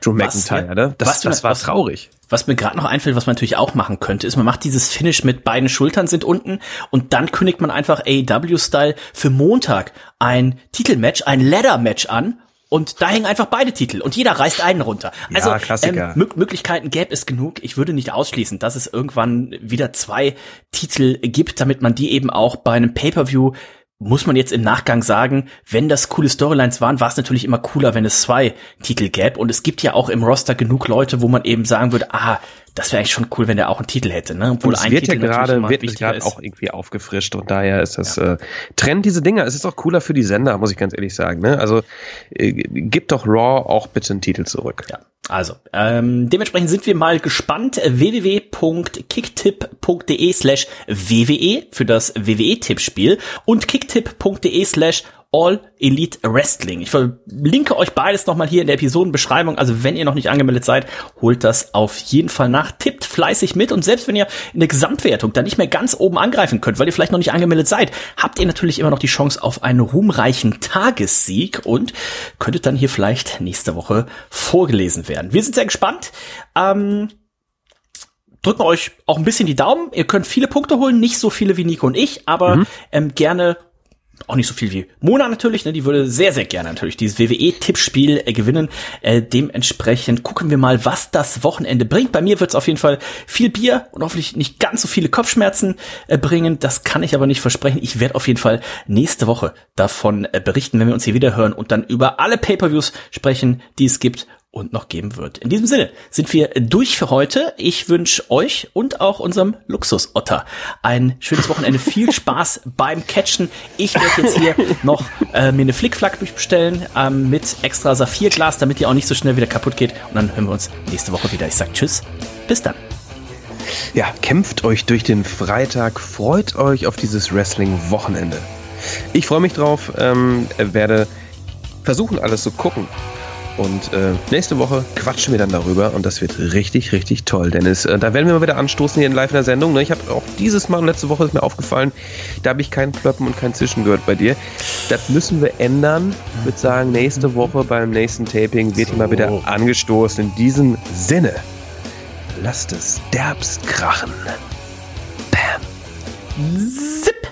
S4: Drew
S3: Was,
S4: McIntyre.
S3: ja.
S4: Ne? Das,
S3: Was
S4: das war
S3: was-
S4: traurig.
S3: Was mir gerade noch einfällt, was man natürlich auch machen könnte, ist, man macht dieses Finish mit beiden Schultern sind unten und dann kündigt man einfach AEW-Style für Montag ein Titelmatch, ein Ladder-Match an und da hängen einfach beide Titel und jeder reißt einen runter. Also
S4: Klassiker.
S3: Ähm, Mö- Möglichkeiten gäbe es genug. Ich würde nicht ausschließen, dass es irgendwann wieder zwei Titel gibt, damit man die eben auch bei einem Pay-per-View muss man jetzt im Nachgang sagen, wenn das coole Storylines waren, war es natürlich immer cooler, wenn es zwei Titel gäbe. Und es gibt ja auch im Roster genug Leute, wo man eben sagen würde, ah, das wäre eigentlich schon cool, wenn der auch einen Titel hätte. Ne? Obwohl
S4: es wird ja
S3: natürlich
S4: gerade wird gerade auch irgendwie aufgefrischt und daher ist das äh, Trend diese Dinger. Es ist auch cooler für die Sender, muss ich ganz ehrlich sagen. Ne? Also äh, gibt doch Raw auch bitte einen Titel zurück.
S3: Ja, also ähm, dementsprechend sind wir mal gespannt. www.kicktipp.de slash WWE für das WWE-Tippspiel und kicktipp.de slash All Elite Wrestling. Ich verlinke euch beides nochmal hier in der Episodenbeschreibung. Also wenn ihr noch nicht angemeldet seid, holt das auf jeden Fall nach. Tippt fleißig mit und selbst wenn ihr in der Gesamtwertung dann nicht mehr ganz oben angreifen könnt, weil ihr vielleicht noch nicht angemeldet seid, habt ihr natürlich immer noch die Chance auf einen ruhmreichen Tagessieg und könntet dann hier vielleicht nächste Woche vorgelesen werden. Wir sind sehr gespannt. Ähm, drücken euch auch ein bisschen die Daumen. Ihr könnt viele Punkte holen, nicht so viele wie Nico und ich, aber ähm, gerne auch nicht so viel wie Mona natürlich, ne? Die würde sehr, sehr gerne natürlich dieses WWE-Tippspiel äh, gewinnen. Äh, dementsprechend gucken wir mal, was das Wochenende bringt. Bei mir wird es auf jeden Fall viel Bier und hoffentlich nicht ganz so viele Kopfschmerzen äh, bringen. Das kann ich aber nicht versprechen. Ich werde auf jeden Fall nächste Woche davon äh, berichten, wenn wir uns hier wieder hören und dann über alle Pay-Per-Views sprechen, die es gibt und noch geben wird. In diesem Sinne sind wir durch für heute. Ich wünsche euch und auch unserem Luxus-Otter ein schönes Wochenende. Viel Spaß beim Catchen. Ich werde jetzt hier noch äh, mir eine Flickflack durchbestellen ähm, mit extra Saphirglas, damit die auch nicht so schnell wieder kaputt geht. Und dann hören wir uns nächste Woche wieder. Ich sag Tschüss. Bis dann.
S4: Ja, kämpft euch durch den Freitag, freut euch auf dieses Wrestling-Wochenende. Ich freue mich drauf, ähm, werde versuchen, alles zu gucken. Und äh, nächste Woche quatschen wir dann darüber und das wird richtig, richtig toll, Dennis. Äh, da werden wir mal wieder anstoßen hier in live in der Sendung. Ne? Ich habe auch dieses Mal und letzte Woche ist mir aufgefallen, da habe ich kein Plöppen und kein Zischen gehört bei dir. Das müssen wir ändern. Ich würde sagen, nächste Woche beim nächsten Taping wird hier mal wieder angestoßen. In diesem Sinne, lasst es derbst krachen. Bam.
S3: Zip.